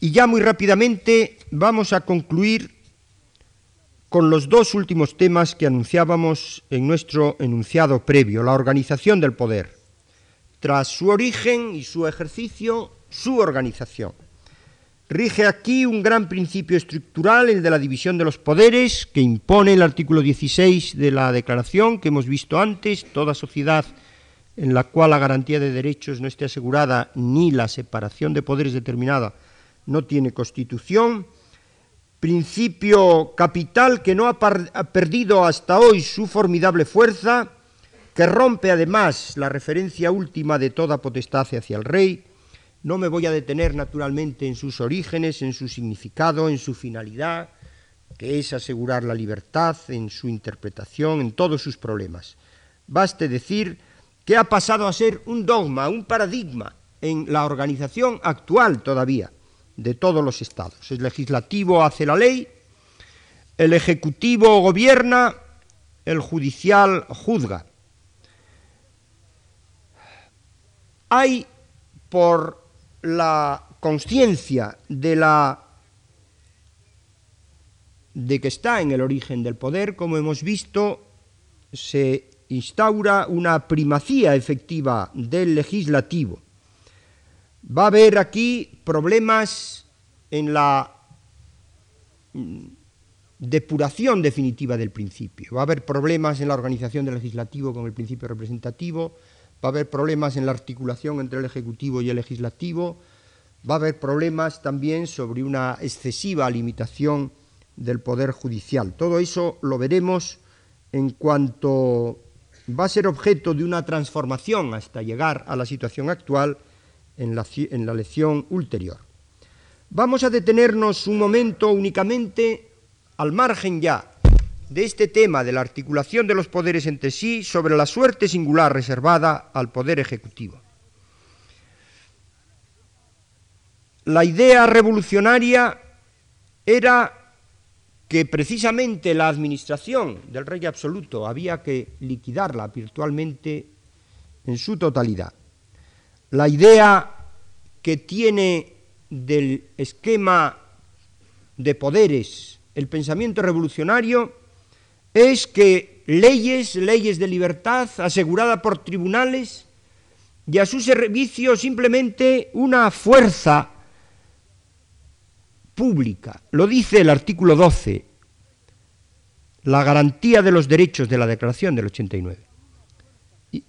Y ya muy rápidamente vamos a concluir con los dos últimos temas que anunciábamos en nuestro enunciado previo, la organización del poder. Tras su origen y su ejercicio, su organización. Rige aquí un gran principio estructural, el de la división de los poderes, que impone el artículo 16 de la Declaración que hemos visto antes. Toda sociedad en la cual la garantía de derechos no esté asegurada ni la separación de poderes determinada no tiene constitución. Principio capital que no ha, ha perdido hasta hoy su formidable fuerza, que rompe además la referencia última de toda potestad hacia el rey no me voy a detener naturalmente en sus orígenes, en su significado, en su finalidad, que es asegurar la libertad, en su interpretación, en todos sus problemas. Baste decir que ha pasado a ser un dogma, un paradigma en la organización actual todavía de todos los estados. El legislativo hace la ley, el ejecutivo gobierna, el judicial juzga. Hay por la conciencia de la de que está en el origen del poder, como hemos visto, se instaura una primacía efectiva del legislativo. Va a haber aquí problemas en la mm, depuración definitiva del principio. Va a haber problemas en la organización del legislativo con el principio representativo, va a haber problemas en la articulación entre el Ejecutivo y el Legislativo, va a haber problemas también sobre una excesiva limitación del Poder Judicial. Todo eso lo veremos en cuanto va a ser objeto de una transformación hasta llegar a la situación actual en la, en la lección ulterior. Vamos a detenernos un momento únicamente al margen ya de este tema de la articulación de los poderes entre sí sobre la suerte singular reservada al poder ejecutivo. La idea revolucionaria era que precisamente la administración del rey absoluto había que liquidarla virtualmente en su totalidad. La idea que tiene del esquema de poderes el pensamiento revolucionario es que leyes, leyes de libertad asegurada por tribunales y a su servicio simplemente una fuerza pública. Lo dice el artículo 12, la garantía de los derechos de la Declaración del 89.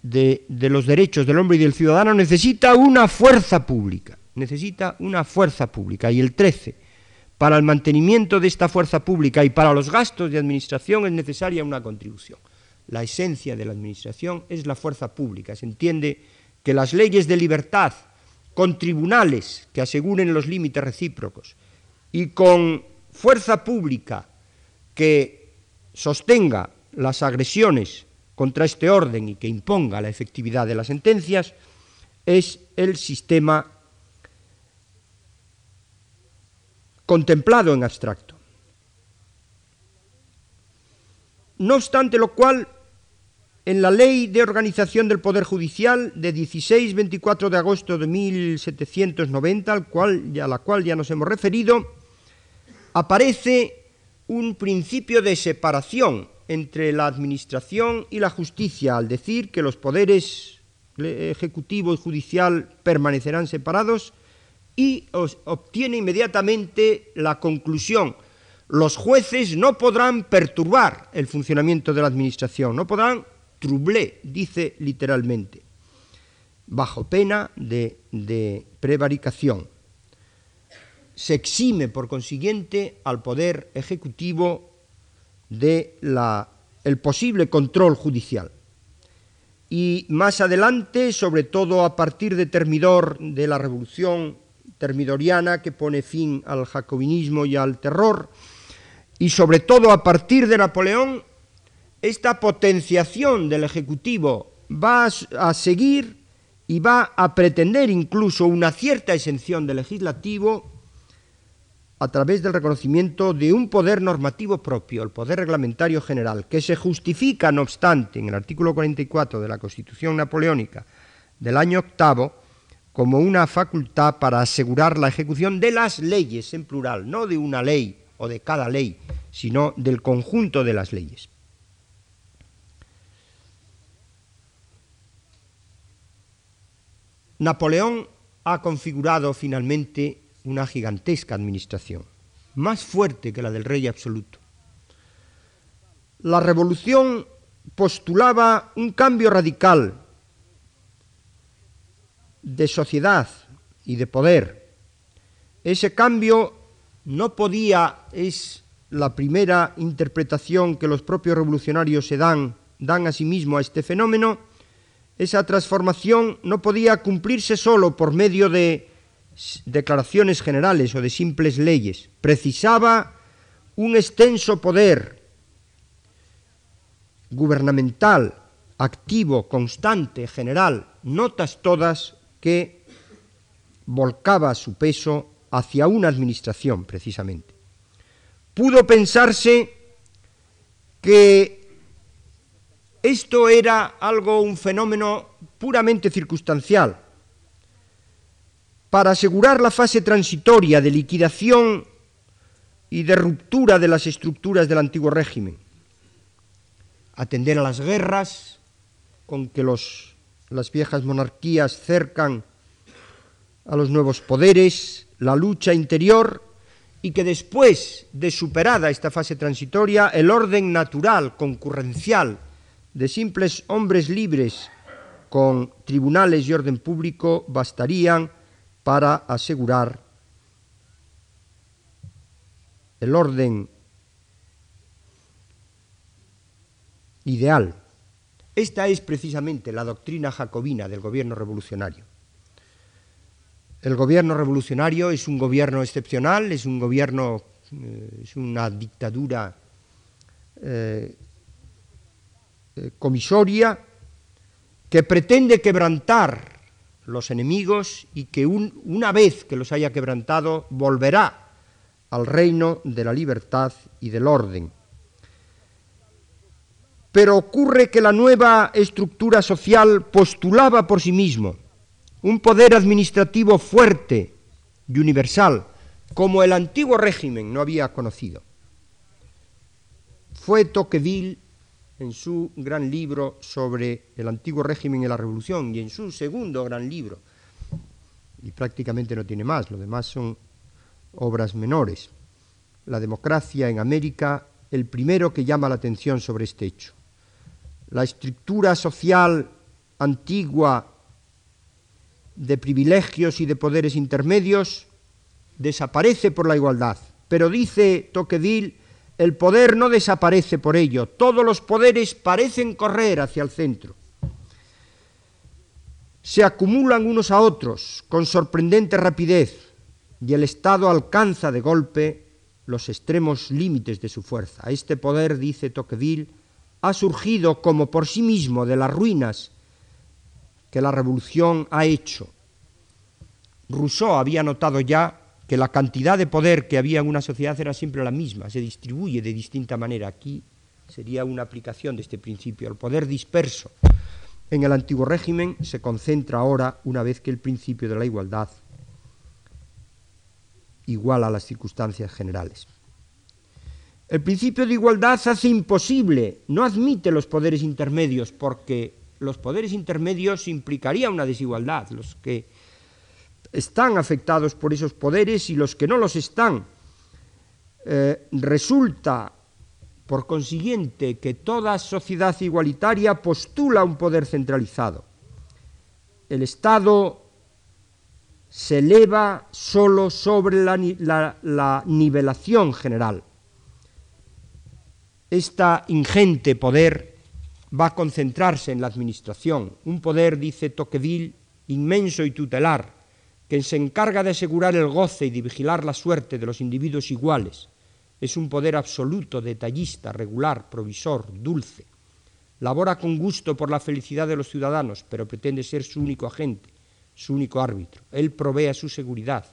De, de los derechos del hombre y del ciudadano necesita una fuerza pública, necesita una fuerza pública. Y el 13, para el mantenimiento de esta fuerza pública y para los gastos de administración es necesaria una contribución. La esencia de la administración es la fuerza pública. Se entiende que las leyes de libertad, con tribunales que aseguren los límites recíprocos y con fuerza pública que sostenga las agresiones contra este orden y que imponga la efectividad de las sentencias, es el sistema contemplado en abstracto. No obstante lo cual, en la Ley de Organización del Poder Judicial de 16-24 de agosto de 1790, al cual, a la cual ya nos hemos referido, aparece un principio de separación entre la administración y la justicia, al decir que los poderes ejecutivo y judicial permanecerán separados y obtiene inmediatamente la conclusión. Los jueces no podrán perturbar el funcionamiento de la administración, no podrán troubler, dice literalmente, bajo pena de, de prevaricación. Se exime, por consiguiente, al Poder Ejecutivo de la, el posible control judicial. Y más adelante, sobre todo a partir de Termidor de la Revolución termidoriana que pone fin al jacobinismo y al terror, y sobre todo a partir de Napoleón, esta potenciación del Ejecutivo va a seguir y va a pretender incluso una cierta exención del legislativo a través del reconocimiento de un poder normativo propio, el poder reglamentario general, que se justifica, no obstante, en el artículo 44 de la Constitución napoleónica del año octavo, como una facultad para asegurar la ejecución de las leyes en plural, no de una ley o de cada ley, sino del conjunto de las leyes. Napoleón ha configurado finalmente una gigantesca administración, más fuerte que la del rey absoluto. La revolución postulaba un cambio radical de sociedad y de poder. Ese cambio no podía, es la primera interpretación que los propios revolucionarios se dan, dan a sí mismo a este fenómeno, esa transformación no podía cumplirse solo por medio de declaraciones generales o de simples leyes. Precisaba un extenso poder gubernamental, activo, constante, general, notas todas que volcaba su peso hacia una administración, precisamente. Pudo pensarse que esto era algo, un fenómeno puramente circunstancial. Para asegurar la fase transitoria de liquidación y de ruptura de las estructuras del antiguo régimen, atender a las guerras con que los, las viejas monarquías cercan a los nuevos poderes, la lucha interior y que después de superada esta fase transitoria, el orden natural, concurrencial, de simples hombres libres con tribunales y orden público bastarían para asegurar el orden ideal. Esta es precisamente la doctrina jacobina del gobierno revolucionario. El gobierno revolucionario es un gobierno excepcional, es un gobierno, eh, es una dictadura eh, eh, comisoria que pretende quebrantar los enemigos y que una vez que los haya quebrantado volverá al reino de la libertad y del orden. Pero ocurre que la nueva estructura social postulaba por sí mismo un poder administrativo fuerte y universal, como el antiguo régimen no había conocido. Fue Tocqueville en su gran libro sobre el antiguo régimen y la revolución y en su segundo gran libro, y prácticamente no tiene más, lo demás son obras menores, La democracia en América, el primero que llama la atención sobre este hecho. La estructura social antigua de privilegios y de poderes intermedios desaparece por la igualdad, pero dice Tocqueville el poder no desaparece por ello, todos los poderes parecen correr hacia el centro. Se acumulan unos a otros con sorprendente rapidez y el Estado alcanza de golpe los extremos límites de su fuerza. Este poder, dice Tocqueville, ha surgido como por sí mismo de las ruinas que la revolución ha hecho. Rousseau había notado ya que la cantidad de poder que había en una sociedad era siempre la misma, se distribuye de distinta manera. Aquí sería una aplicación de este principio. El poder disperso en el antiguo régimen se concentra ahora una vez que el principio de la igualdad iguala las circunstancias generales. El principio de igualdad hace imposible, no admite los poderes intermedios, porque los poderes intermedios implicaría una desigualdad. Los que están afectados por esos poderes y los que no los están. Eh, resulta, por consiguiente, que toda sociedad igualitaria postula un poder centralizado. El Estado se eleva solo sobre la, la nivelación general. Este ingente poder va a concentrarse en la administración, un poder, dice Tocqueville, inmenso y tutelar, que se encarga de asegurar el goce y de vigilar la suerte de los individuos iguales. Es un poder absoluto, detallista, regular, provisor, dulce. Labora con gusto por la felicidad de los ciudadanos, pero pretende ser su único agente, su único árbitro. Él provee su seguridad.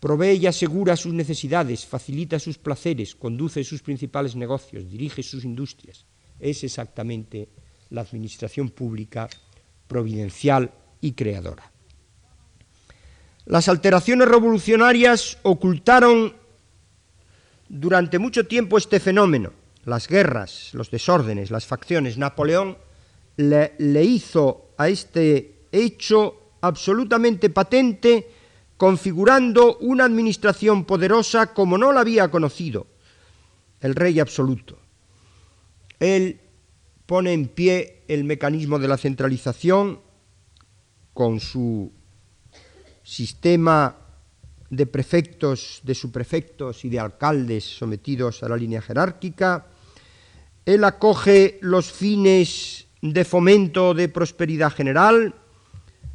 Provee y asegura sus necesidades, facilita sus placeres, conduce sus principales negocios, dirige sus industrias. Es exactamente la administración pública providencial y creadora. Las alteraciones revolucionarias ocultaron durante mucho tiempo este fenómeno. Las guerras, los desórdenes, las facciones. Napoleón le, le hizo a este hecho absolutamente patente configurando una administración poderosa como no la había conocido el rey absoluto. Él pone en pie el mecanismo de la centralización con su sistema de prefectos, de subprefectos y de alcaldes sometidos a la línea jerárquica. Él acoge los fines de fomento de prosperidad general,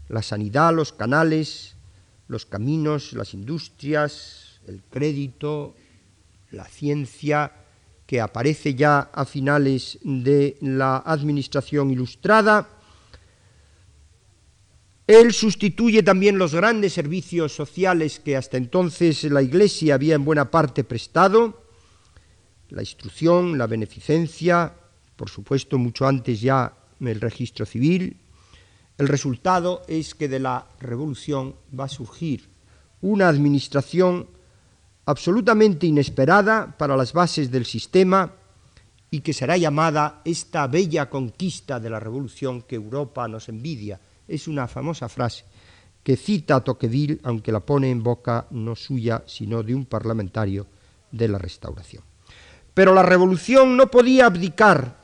la sanidad, los canales, los caminos, las industrias, el crédito, la ciencia, que aparece ya a finales de la Administración Ilustrada. Él sustituye también los grandes servicios sociales que hasta entonces la Iglesia había en buena parte prestado, la instrucción, la beneficencia, por supuesto mucho antes ya el registro civil, el resultado es que de la revolución va a surgir una administración absolutamente inesperada para las bases del sistema y que será llamada esta bella conquista de la revolución que Europa nos envidia. Es una famosa frase que cita a Tocqueville, aunque la pone en boca no suya, sino de un parlamentario de la restauración. Pero la revolución no podía abdicar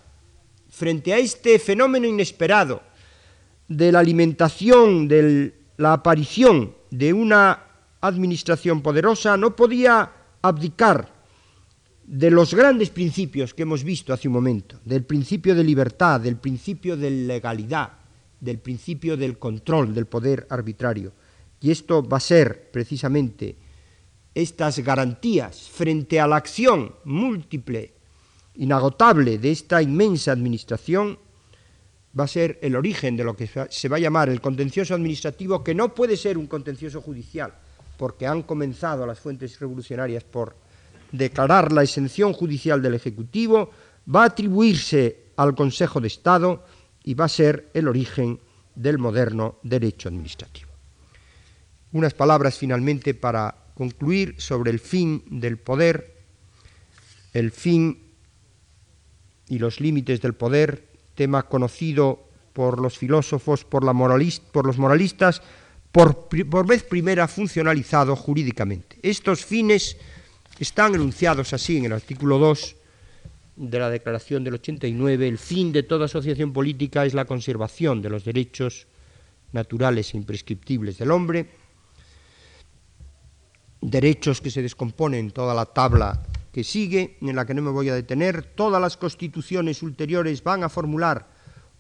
frente a este fenómeno inesperado de la alimentación, de la aparición de una administración poderosa, no podía abdicar de los grandes principios que hemos visto hace un momento, del principio de libertad, del principio de legalidad, del principio del control del poder arbitrario. Y esto va a ser precisamente estas garantías frente a la acción múltiple, inagotable de esta inmensa administración, va a ser el origen de lo que se va a llamar el contencioso administrativo, que no puede ser un contencioso judicial, porque han comenzado las fuentes revolucionarias por declarar la exención judicial del Ejecutivo, va a atribuirse al Consejo de Estado y va a ser el origen del moderno derecho administrativo. Unas palabras finalmente para concluir sobre el fin del poder, el fin y los límites del poder tema conocido por los filósofos, por, los moralistas, por, por vez primera funcionalizado jurídicamente. Estos fines están enunciados así en el artículo 2 de la Declaración del 89. El fin de toda asociación política es la conservación de los derechos naturales e imprescriptibles del hombre, derechos que se descomponen en toda la tabla que sigue, en la que no me voy a detener, todas las constituciones ulteriores van a formular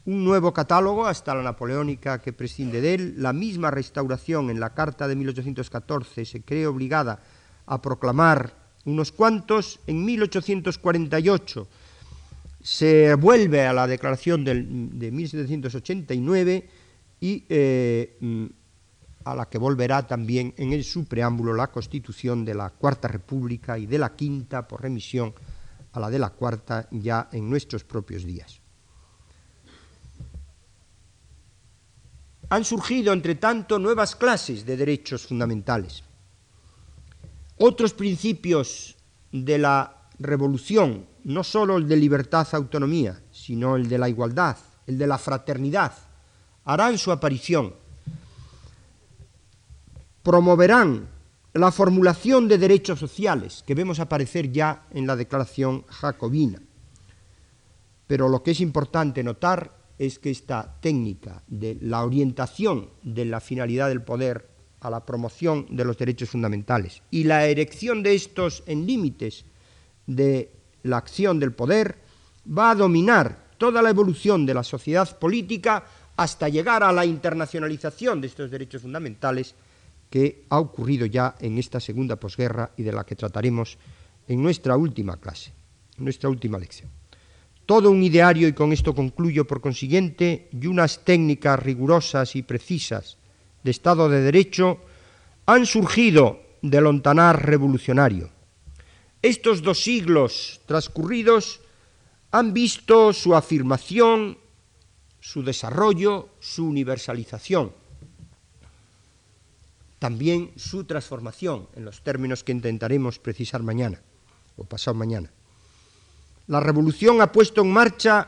un nuevo catálogo hasta la napoleónica que prescinde de él, la misma restauración en la Carta de 1814 se cree obligada a proclamar unos cuantos, en 1848 se vuelve a la declaración de 1789 y a la que volverá también en su preámbulo la constitución de la Cuarta República y de la Quinta, por remisión a la de la Cuarta ya en nuestros propios días. Han surgido, entre tanto, nuevas clases de derechos fundamentales. Otros principios de la revolución, no solo el de libertad-autonomía, sino el de la igualdad, el de la fraternidad, harán su aparición promoverán la formulación de derechos sociales que vemos aparecer ya en la Declaración Jacobina. Pero lo que es importante notar es que esta técnica de la orientación de la finalidad del poder a la promoción de los derechos fundamentales y la erección de estos en límites de la acción del poder va a dominar toda la evolución de la sociedad política hasta llegar a la internacionalización de estos derechos fundamentales que ha ocurrido ya en esta segunda posguerra y de la que trataremos en nuestra última clase, en nuestra última lección. Todo un ideario, y con esto concluyo por consiguiente, y unas técnicas rigurosas y precisas de Estado de Derecho han surgido del ontanar revolucionario. Estos dos siglos transcurridos han visto su afirmación, su desarrollo, su universalización, también su transformación, en los términos que intentaremos precisar mañana o pasado mañana. La revolución ha puesto en marcha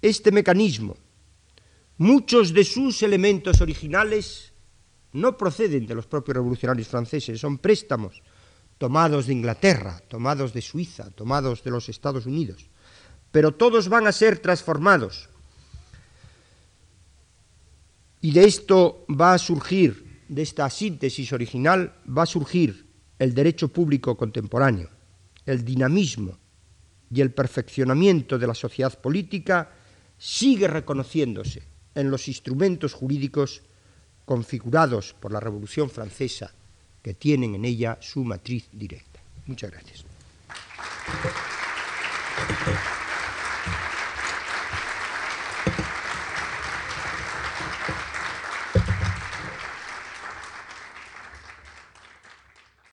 este mecanismo. Muchos de sus elementos originales no proceden de los propios revolucionarios franceses, son préstamos tomados de Inglaterra, tomados de Suiza, tomados de los Estados Unidos, pero todos van a ser transformados. Y de esto va a surgir, de esta síntesis original, va a surgir el derecho público contemporáneo, el dinamismo y el perfeccionamiento de la sociedad política sigue reconociéndose en los instrumentos jurídicos configurados por la Revolución Francesa que tienen en ella su matriz directa. Muchas gracias.